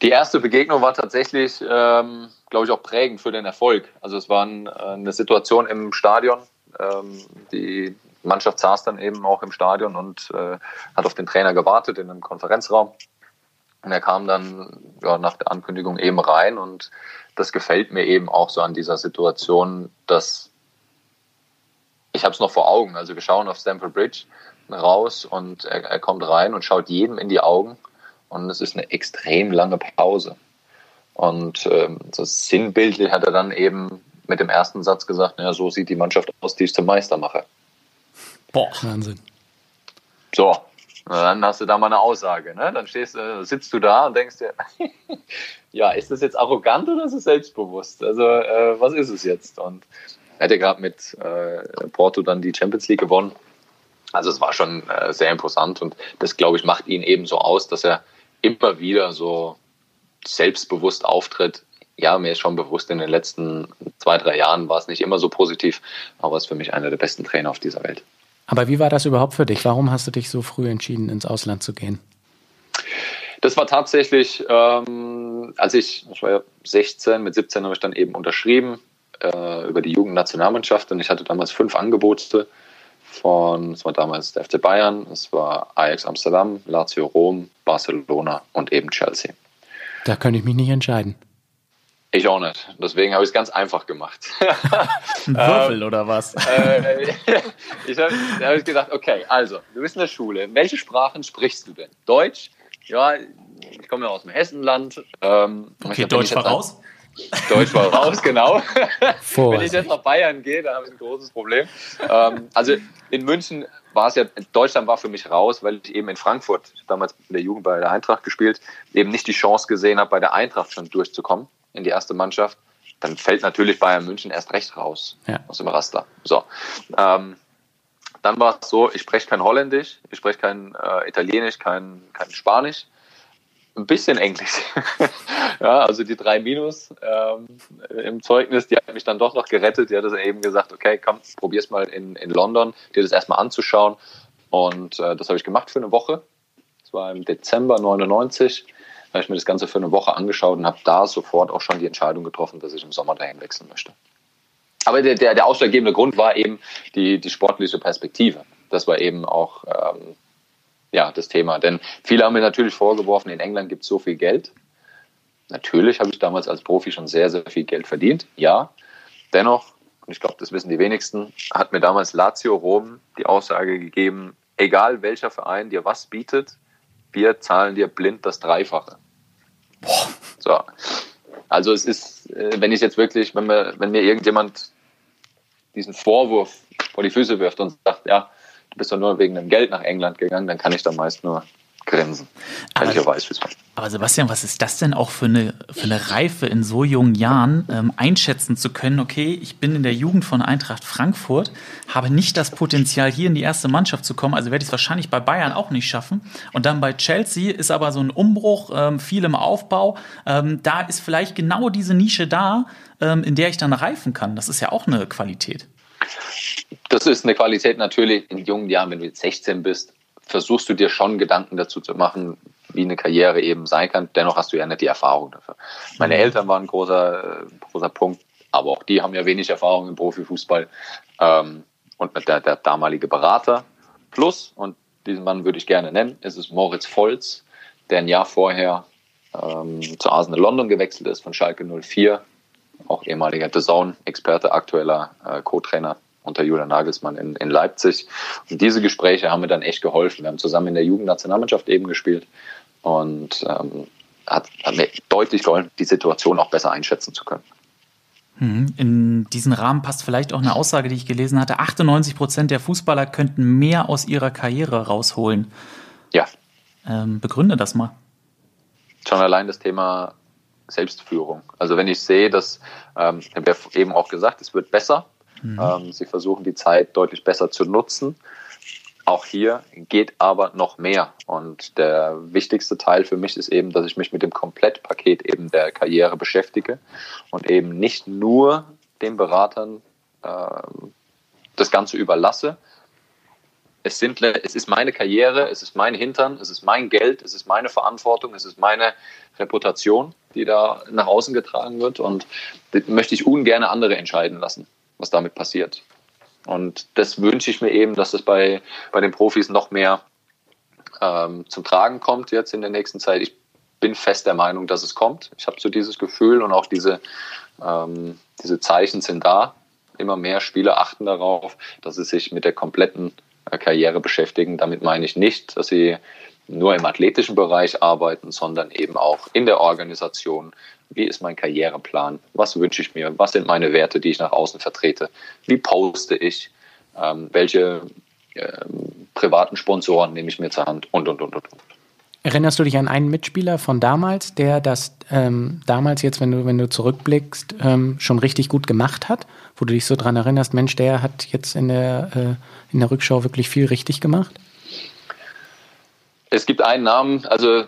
Die erste Begegnung war tatsächlich, ähm, glaube ich, auch prägend für den Erfolg. Also es war äh, eine Situation im Stadion, ähm, die Mannschaft saß dann eben auch im Stadion und äh, hat auf den Trainer gewartet in einem Konferenzraum. Und er kam dann ja, nach der Ankündigung eben rein und das gefällt mir eben auch so an dieser Situation, dass ich habe es noch vor Augen. Also wir schauen auf Stamford Bridge raus und er, er kommt rein und schaut jedem in die Augen und es ist eine extrem lange Pause. Und ähm, so sinnbildlich hat er dann eben mit dem ersten Satz gesagt, ja, so sieht die Mannschaft aus, die ich zum Meister mache. Boah. Wahnsinn. So, dann hast du da mal eine Aussage. Ne? Dann stehst, sitzt du da und denkst dir, ja, ist das jetzt arrogant oder ist es selbstbewusst? Also, äh, was ist es jetzt? Und er hat ja gerade mit äh, Porto dann die Champions League gewonnen. Also, es war schon äh, sehr imposant und das, glaube ich, macht ihn eben so aus, dass er immer wieder so selbstbewusst auftritt. Ja, mir ist schon bewusst, in den letzten zwei, drei Jahren war es nicht immer so positiv, aber es ist für mich einer der besten Trainer auf dieser Welt. Aber wie war das überhaupt für dich? Warum hast du dich so früh entschieden, ins Ausland zu gehen? Das war tatsächlich, ähm, als ich, ich war ja 16, mit 17 habe ich dann eben unterschrieben äh, über die Jugendnationalmannschaft und ich hatte damals fünf Angebote von, es war damals der FC Bayern, es war Ajax Amsterdam, Lazio Rom, Barcelona und eben Chelsea. Da könnte ich mich nicht entscheiden. Ich auch nicht. Deswegen habe ich es ganz einfach gemacht. Ein Würfel ähm, oder was? Äh, ich habe hab gedacht, okay, also, du bist in der Schule. Welche Sprachen sprichst du denn? Deutsch? Ja, ich komme ja aus dem Hessenland. Ähm, okay, Deutsch war raus. Deutsch war raus, genau. Wenn ich jetzt nach Bayern gehe, dann habe ich ein großes Problem. Ähm, also in München war es ja, Deutschland war für mich raus, weil ich eben in Frankfurt, damals in der Jugend bei der Eintracht gespielt, eben nicht die Chance gesehen habe, bei der Eintracht schon durchzukommen in die erste Mannschaft. Dann fällt natürlich Bayern München erst recht raus ja. aus dem Raster. So. Ähm, dann war es so, ich spreche kein Holländisch, ich spreche kein äh, Italienisch, kein, kein Spanisch ein bisschen Englisch. ja, also die drei Minus ähm, im Zeugnis, die hat mich dann doch noch gerettet. Die hat eben gesagt, okay, komm, probier's mal in, in London, dir das erstmal anzuschauen. Und äh, das habe ich gemacht für eine Woche. Das war im Dezember 99. Habe ich mir das Ganze für eine Woche angeschaut und habe da sofort auch schon die Entscheidung getroffen, dass ich im Sommer dahin wechseln möchte. Aber der, der, der ausschlaggebende Grund war eben die, die sportliche Perspektive. Das war eben auch ähm, ja, das Thema. Denn viele haben mir natürlich vorgeworfen, in England gibt es so viel Geld. Natürlich habe ich damals als Profi schon sehr, sehr viel Geld verdient. Ja, dennoch, und ich glaube, das wissen die wenigsten, hat mir damals Lazio Rom die Aussage gegeben, egal welcher Verein dir was bietet, wir zahlen dir blind das Dreifache. Boah. So. Also es ist, äh, wenn ich jetzt wirklich, wenn mir, wenn mir irgendjemand diesen Vorwurf vor die Füße wirft und sagt, ja, du bist doch nur wegen dem Geld nach England gegangen, dann kann ich da meist nur grinsen. Aber, aber Sebastian, was ist das denn auch für eine, für eine Reife in so jungen Jahren, ähm, einschätzen zu können, okay, ich bin in der Jugend von Eintracht Frankfurt, habe nicht das Potenzial, hier in die erste Mannschaft zu kommen, also werde ich es wahrscheinlich bei Bayern auch nicht schaffen. Und dann bei Chelsea ist aber so ein Umbruch, ähm, viel im Aufbau. Ähm, da ist vielleicht genau diese Nische da, ähm, in der ich dann reifen kann. Das ist ja auch eine Qualität. Das ist eine Qualität natürlich in jungen Jahren, wenn du jetzt 16 bist, versuchst du dir schon Gedanken dazu zu machen, wie eine Karriere eben sein kann. Dennoch hast du ja nicht die Erfahrung dafür. Meine mhm. Eltern waren ein großer, großer Punkt, aber auch die haben ja wenig Erfahrung im Profifußball. Ähm, und der, der damalige Berater plus, und diesen Mann würde ich gerne nennen, ist es Moritz Volz, der ein Jahr vorher ähm, zu Arsenal London gewechselt ist, von Schalke 04, auch ehemaliger The Zone-Experte, aktueller äh, Co-Trainer unter Julian Nagelsmann in, in Leipzig. Und diese Gespräche haben mir dann echt geholfen. Wir haben zusammen in der Jugendnationalmannschaft eben gespielt und ähm, hat, hat mir deutlich geholfen, die Situation auch besser einschätzen zu können. Mhm. In diesen Rahmen passt vielleicht auch eine Aussage, die ich gelesen hatte. 98 Prozent der Fußballer könnten mehr aus ihrer Karriere rausholen. Ja. Ähm, begründe das mal. Schon allein das Thema Selbstführung. Also wenn ich sehe, dass, ähm, ich habe ja eben auch gesagt, es wird besser, Mhm. Ähm, sie versuchen die Zeit deutlich besser zu nutzen. Auch hier geht aber noch mehr. Und der wichtigste Teil für mich ist eben, dass ich mich mit dem Komplettpaket eben der Karriere beschäftige und eben nicht nur den Beratern äh, das Ganze überlasse. Es, sind, es ist meine Karriere, es ist mein Hintern, es ist mein Geld, es ist meine Verantwortung, es ist meine Reputation, die da nach außen getragen wird. Und das möchte ich ungern andere entscheiden lassen was damit passiert. Und das wünsche ich mir eben, dass es bei, bei den Profis noch mehr ähm, zum Tragen kommt jetzt in der nächsten Zeit. Ich bin fest der Meinung, dass es kommt. Ich habe so dieses Gefühl und auch diese, ähm, diese Zeichen sind da. Immer mehr Spieler achten darauf, dass sie sich mit der kompletten äh, Karriere beschäftigen. Damit meine ich nicht, dass sie nur im athletischen Bereich arbeiten, sondern eben auch in der Organisation. Wie ist mein Karriereplan? Was wünsche ich mir? Was sind meine Werte, die ich nach außen vertrete? Wie poste ich? Ähm, welche ähm, privaten Sponsoren nehme ich mir zur Hand? Und, und, und, und, und. Erinnerst du dich an einen Mitspieler von damals, der das ähm, damals jetzt, wenn du, wenn du zurückblickst, ähm, schon richtig gut gemacht hat? Wo du dich so dran erinnerst, Mensch, der hat jetzt in der, äh, in der Rückschau wirklich viel richtig gemacht? Es gibt einen Namen, also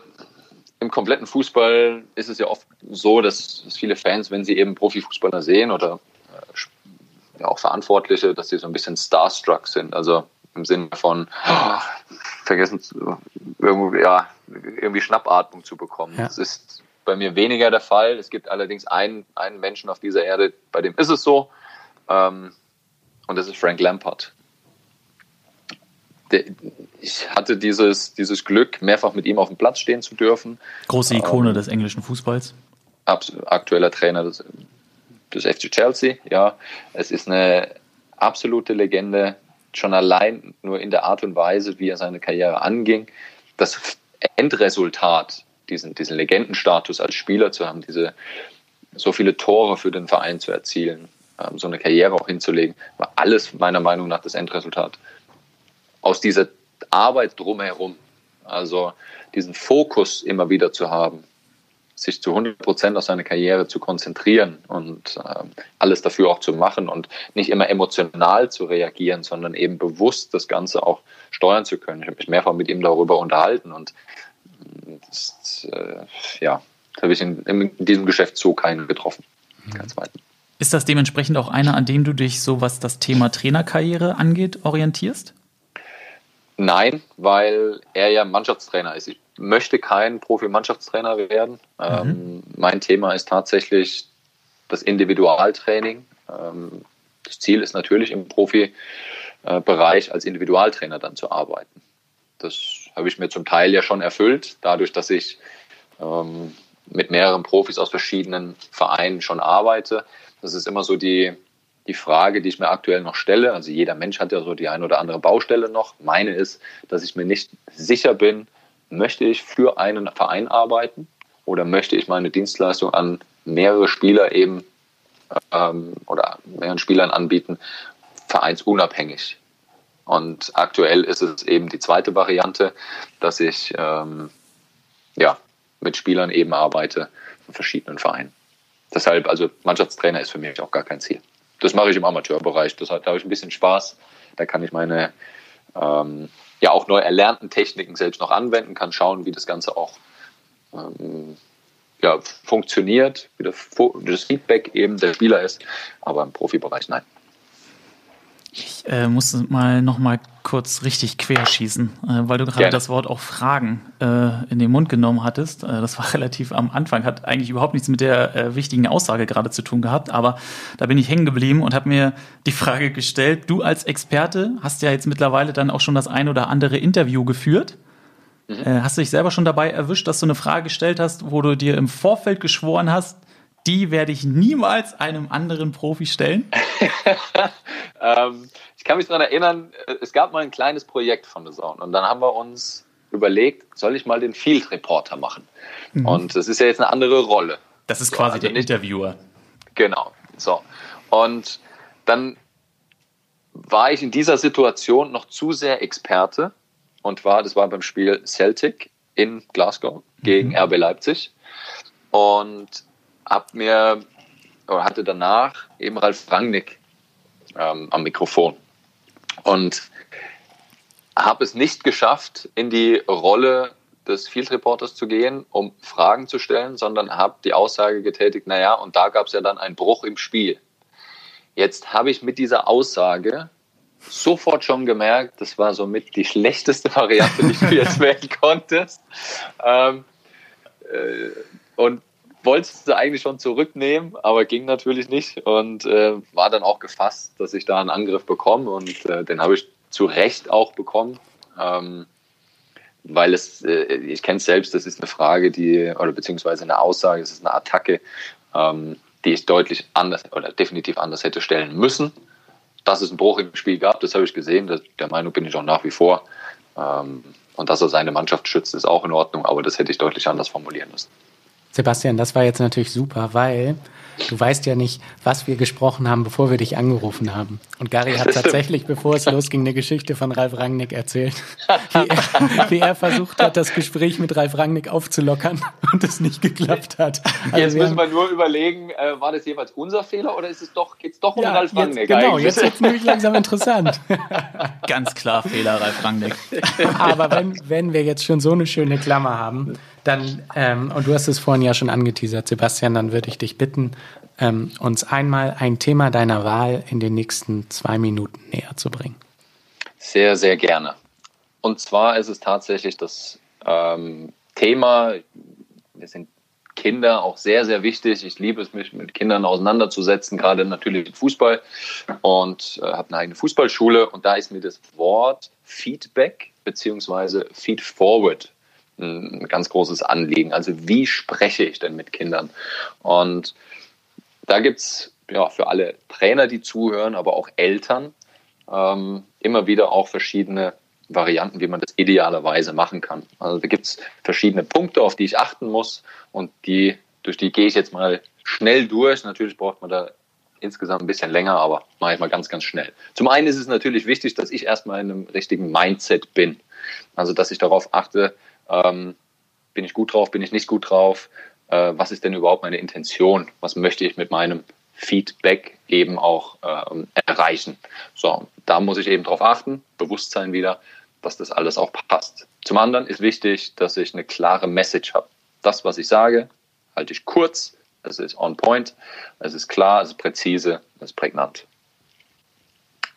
im kompletten Fußball ist es ja oft so, dass, dass viele Fans, wenn sie eben Profifußballer sehen oder äh, ja, auch Verantwortliche, dass sie so ein bisschen starstruck sind. Also im Sinne von oh, vergessen, irgendwie, ja, irgendwie Schnappatmung zu bekommen. Ja. Das ist bei mir weniger der Fall. Es gibt allerdings einen, einen Menschen auf dieser Erde, bei dem ist es so. Ähm, und das ist Frank Lampard ich hatte dieses, dieses Glück, mehrfach mit ihm auf dem Platz stehen zu dürfen. Große Ikone ähm, des englischen Fußballs. Aktueller Trainer des, des FC Chelsea, ja. Es ist eine absolute Legende, schon allein nur in der Art und Weise, wie er seine Karriere anging. Das Endresultat, diesen, diesen Legendenstatus als Spieler zu haben, diese so viele Tore für den Verein zu erzielen, ähm, so eine Karriere auch hinzulegen, war alles meiner Meinung nach das Endresultat aus dieser Arbeit drumherum, also diesen Fokus immer wieder zu haben, sich zu 100 Prozent auf seine Karriere zu konzentrieren und äh, alles dafür auch zu machen und nicht immer emotional zu reagieren, sondern eben bewusst das Ganze auch steuern zu können. Ich habe mich mehrfach mit ihm darüber unterhalten und das, äh, ja, da habe ich in, in, diesem Geschäft so keinen getroffen. Mhm. Ist das dementsprechend auch einer, an dem du dich so, was das Thema Trainerkarriere angeht, orientierst? Nein, weil er ja Mannschaftstrainer ist. Ich möchte kein Profi-Mannschaftstrainer werden. Mhm. Ähm, mein Thema ist tatsächlich das Individualtraining. Ähm, das Ziel ist natürlich im Profibereich als Individualtrainer dann zu arbeiten. Das habe ich mir zum Teil ja schon erfüllt, dadurch, dass ich ähm, mit mehreren Profis aus verschiedenen Vereinen schon arbeite. Das ist immer so die, die Frage, die ich mir aktuell noch stelle, also jeder Mensch hat ja so die ein oder andere Baustelle noch. Meine ist, dass ich mir nicht sicher bin, möchte ich für einen Verein arbeiten oder möchte ich meine Dienstleistung an mehrere Spieler eben ähm, oder mehreren Spielern anbieten, vereinsunabhängig. Und aktuell ist es eben die zweite Variante, dass ich ähm, ja, mit Spielern eben arbeite von verschiedenen Vereinen. Deshalb, also Mannschaftstrainer ist für mich auch gar kein Ziel das mache ich im Amateurbereich. Das, da habe ich ein bisschen Spaß. Da kann ich meine ähm, ja auch neu erlernten Techniken selbst noch anwenden, kann schauen, wie das Ganze auch ähm, ja, funktioniert, wie das Feedback eben der Spieler ist. Aber im Profibereich nein. Ich äh, muss mal noch mal kurz richtig querschießen, äh, weil du gerade das Wort auch Fragen äh, in den Mund genommen hattest. Äh, das war relativ am Anfang, hat eigentlich überhaupt nichts mit der äh, wichtigen Aussage gerade zu tun gehabt, aber da bin ich hängen geblieben und habe mir die Frage gestellt, du als Experte hast ja jetzt mittlerweile dann auch schon das ein oder andere Interview geführt. Mhm. Äh, hast du dich selber schon dabei erwischt, dass du eine Frage gestellt hast, wo du dir im Vorfeld geschworen hast, die werde ich niemals einem anderen Profi stellen? ähm, ich kann mich daran erinnern, äh, es gab mal ein kleines Projekt von The Zone und dann haben wir uns überlegt, soll ich mal den Field Reporter machen? Mhm. Und das ist ja jetzt eine andere Rolle. Das ist quasi so, also der nicht, Interviewer. Genau. So. Und dann war ich in dieser Situation noch zu sehr Experte und war, das war beim Spiel Celtic in Glasgow gegen mhm. RB Leipzig. Und hab mir oder hatte danach eben Ralf Rangnick ähm, am Mikrofon und habe es nicht geschafft, in die Rolle des Field Reporters zu gehen, um Fragen zu stellen, sondern habe die Aussage getätigt, naja, und da gab es ja dann einen Bruch im Spiel. Jetzt habe ich mit dieser Aussage sofort schon gemerkt, das war somit die schlechteste Variante, die du jetzt wählen konntest. Ähm, äh, und wollte sie eigentlich schon zurücknehmen, aber ging natürlich nicht und äh, war dann auch gefasst, dass ich da einen Angriff bekomme und äh, den habe ich zu Recht auch bekommen, ähm, weil es, äh, ich kenne es selbst, das ist eine Frage, die, oder beziehungsweise eine Aussage, es ist eine Attacke, ähm, die ich deutlich anders oder definitiv anders hätte stellen müssen. dass es einen Bruch im Spiel gab, das habe ich gesehen. Das, der Meinung bin ich auch nach wie vor. Ähm, und dass er seine Mannschaft schützt, ist auch in Ordnung, aber das hätte ich deutlich anders formulieren müssen. Sebastian, das war jetzt natürlich super, weil Du weißt ja nicht, was wir gesprochen haben, bevor wir dich angerufen haben. Und Gary hat tatsächlich, bevor es losging, eine Geschichte von Ralf Rangnick erzählt, wie er, wie er, versucht hat, das Gespräch mit Ralf Rangnick aufzulockern und es nicht geklappt hat. Also jetzt müssen wir nur überlegen, äh, war das jeweils unser Fehler oder ist es doch, geht's doch um ja, Ralf Rangnick? Jetzt, genau, eigentlich? jetzt wird es nämlich langsam interessant. Ganz klar Fehler, Ralf Rangnick. Aber wenn, wenn wir jetzt schon so eine schöne Klammer haben, dann, ähm, und du hast es vorhin ja schon angeteasert, Sebastian, dann würde ich dich bitten, ähm, uns einmal ein Thema deiner Wahl in den nächsten zwei Minuten näher zu bringen. Sehr, sehr gerne. Und zwar ist es tatsächlich das ähm, Thema, wir sind Kinder auch sehr, sehr wichtig. Ich liebe es, mich mit Kindern auseinanderzusetzen, gerade natürlich mit Fußball und äh, habe eine eigene Fußballschule und da ist mir das Wort Feedback beziehungsweise Feed Forward ein ganz großes Anliegen. Also wie spreche ich denn mit Kindern? Und da gibt es ja, für alle Trainer, die zuhören, aber auch Eltern, ähm, immer wieder auch verschiedene Varianten, wie man das idealerweise machen kann. Also da gibt es verschiedene Punkte, auf die ich achten muss und die, durch die gehe ich jetzt mal schnell durch. Natürlich braucht man da insgesamt ein bisschen länger, aber mache ich mal ganz, ganz schnell. Zum einen ist es natürlich wichtig, dass ich erstmal in einem richtigen Mindset bin. Also, dass ich darauf achte, ähm, bin ich gut drauf, bin ich nicht gut drauf? Äh, was ist denn überhaupt meine Intention? Was möchte ich mit meinem Feedback eben auch äh, erreichen? So, da muss ich eben darauf achten, Bewusstsein wieder, dass das alles auch passt. Zum anderen ist wichtig, dass ich eine klare Message habe. Das, was ich sage, halte ich kurz, es ist on point, es ist klar, es ist präzise, es ist prägnant.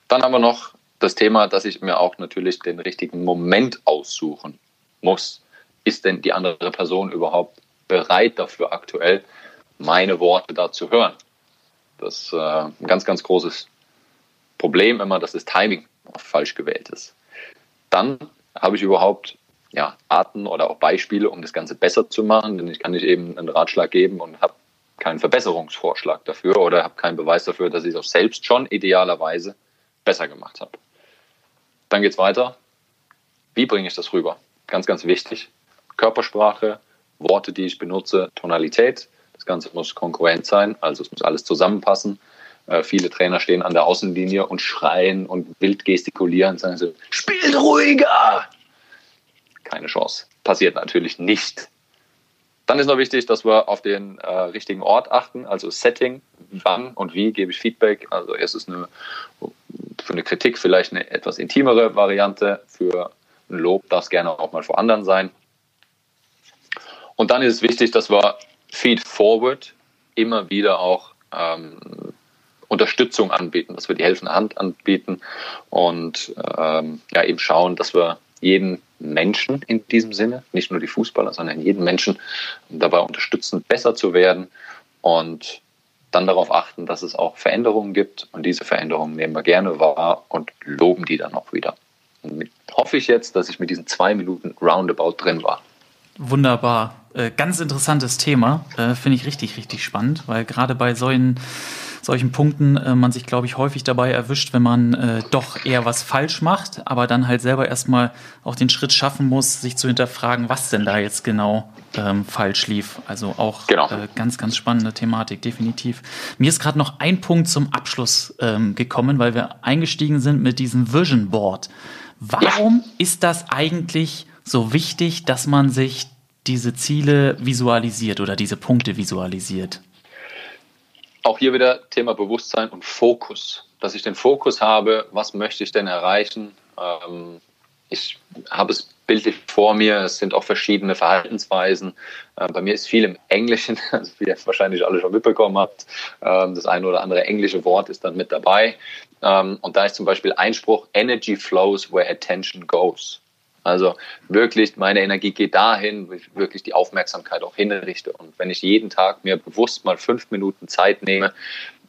Dann haben wir noch das Thema, dass ich mir auch natürlich den richtigen Moment aussuchen muss ist denn die andere Person überhaupt bereit dafür aktuell, meine Worte da zu hören? Das ist äh, ein ganz, ganz großes Problem immer, dass das Timing falsch gewählt ist. Dann habe ich überhaupt ja, Arten oder auch Beispiele, um das Ganze besser zu machen, denn ich kann nicht eben einen Ratschlag geben und habe keinen Verbesserungsvorschlag dafür oder habe keinen Beweis dafür, dass ich es auch selbst schon idealerweise besser gemacht habe. Dann geht es weiter. Wie bringe ich das rüber? Ganz, ganz wichtig. Körpersprache, Worte, die ich benutze, Tonalität. Das Ganze muss konkurrent sein, also es muss alles zusammenpassen. Äh, viele Trainer stehen an der Außenlinie und schreien und wild gestikulieren, sagen so, spielt ruhiger! Keine Chance. Passiert natürlich nicht. Dann ist noch wichtig, dass wir auf den äh, richtigen Ort achten, also Setting, wann und wie gebe ich Feedback. Also erstens eine, für eine Kritik vielleicht eine etwas intimere Variante, für ein Lob darf es gerne auch mal vor anderen sein. Und dann ist es wichtig, dass wir Feed Forward immer wieder auch ähm, Unterstützung anbieten, dass wir die helfende Hand anbieten und ähm, ja, eben schauen, dass wir jeden Menschen in diesem Sinne, nicht nur die Fußballer, sondern jeden Menschen dabei unterstützen, besser zu werden und dann darauf achten, dass es auch Veränderungen gibt und diese Veränderungen nehmen wir gerne wahr und loben die dann auch wieder. Und hoffe ich jetzt, dass ich mit diesen zwei Minuten Roundabout drin war. Wunderbar. Äh, ganz interessantes Thema. Äh, Finde ich richtig, richtig spannend, weil gerade bei solchen, solchen Punkten äh, man sich, glaube ich, häufig dabei erwischt, wenn man äh, doch eher was falsch macht, aber dann halt selber erstmal auch den Schritt schaffen muss, sich zu hinterfragen, was denn da jetzt genau ähm, falsch lief. Also auch genau. Äh, ganz, ganz spannende Thematik, definitiv. Mir ist gerade noch ein Punkt zum Abschluss ähm, gekommen, weil wir eingestiegen sind mit diesem Vision Board. Warum ja. ist das eigentlich so wichtig, dass man sich diese Ziele visualisiert oder diese Punkte visualisiert? Auch hier wieder Thema Bewusstsein und Fokus. Dass ich den Fokus habe, was möchte ich denn erreichen? Ähm, ich habe es bildlich vor mir, es sind auch verschiedene Verhaltensweisen. Äh, bei mir ist viel im Englischen, also wie ihr wahrscheinlich alle schon mitbekommen habt. Ähm, das eine oder andere englische Wort ist dann mit dabei. Ähm, und da ist zum Beispiel Einspruch, Energy flows where attention goes. Also wirklich, meine Energie geht dahin, wo ich wirklich die Aufmerksamkeit auch hinrichte. Und wenn ich jeden Tag mir bewusst mal fünf Minuten Zeit nehme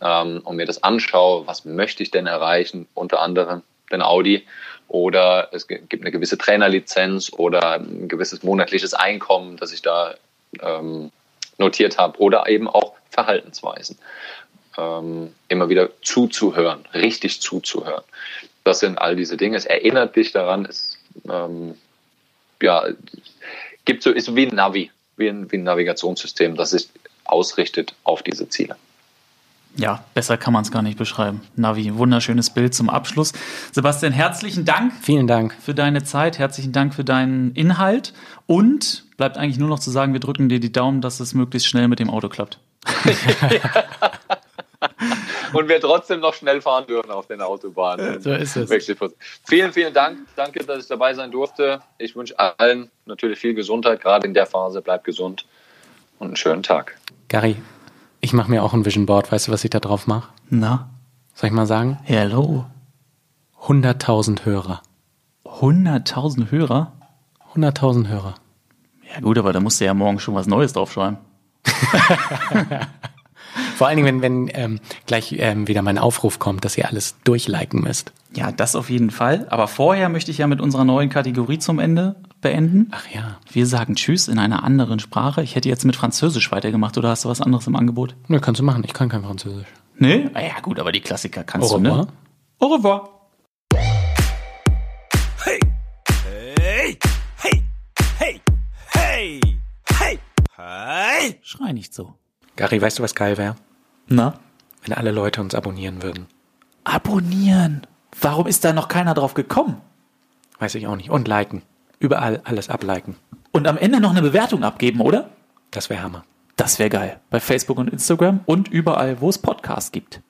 ähm, und mir das anschaue, was möchte ich denn erreichen, unter anderem den Audi, oder es gibt eine gewisse Trainerlizenz oder ein gewisses monatliches Einkommen, das ich da ähm, notiert habe, oder eben auch Verhaltensweisen. ähm, immer wieder zuzuhören, richtig zuzuhören. Das sind all diese Dinge. Es erinnert dich daran, es ähm, ja, gibt so, ist wie ein Navi, wie ein, wie ein Navigationssystem, das sich ausrichtet auf diese Ziele. Ja, besser kann man es gar nicht beschreiben. Navi, wunderschönes Bild zum Abschluss. Sebastian, herzlichen Dank. Vielen Dank. Für deine Zeit, herzlichen Dank für deinen Inhalt und bleibt eigentlich nur noch zu sagen, wir drücken dir die Daumen, dass es möglichst schnell mit dem Auto klappt. und wir trotzdem noch schnell fahren dürfen auf den Autobahnen. So ist es. Vielen, vielen Dank. Danke, dass ich dabei sein durfte. Ich wünsche allen natürlich viel Gesundheit, gerade in der Phase. Bleibt gesund und einen schönen Tag. Gary, ich mache mir auch ein Vision Board. Weißt du, was ich da drauf mache? Na? Soll ich mal sagen? Hello. 100.000 Hörer. 100.000 Hörer? 100.000 Hörer. Ja gut, aber da musst du ja morgen schon was Neues draufschreiben. Vor allen Dingen, wenn, wenn ähm, gleich ähm, wieder mein Aufruf kommt, dass ihr alles durchliken müsst. Ja, das auf jeden Fall. Aber vorher möchte ich ja mit unserer neuen Kategorie zum Ende beenden. Ach ja. Wir sagen Tschüss in einer anderen Sprache. Ich hätte jetzt mit Französisch weitergemacht oder hast du was anderes im Angebot? Ne, kannst du machen. Ich kann kein Französisch. Nee? Ah ja, gut, aber die Klassiker kannst Au du, ne? Au revoir. Hey, hey, hey, hey, hey, hey, hey. Schrei nicht so. Gary, weißt du, was geil wäre? Na? Wenn alle Leute uns abonnieren würden. Abonnieren. Warum ist da noch keiner drauf gekommen? Weiß ich auch nicht. Und liken. Überall alles abliken. Und am Ende noch eine Bewertung abgeben, oder? Das wäre Hammer. Das wäre geil. Bei Facebook und Instagram und überall, wo es Podcasts gibt.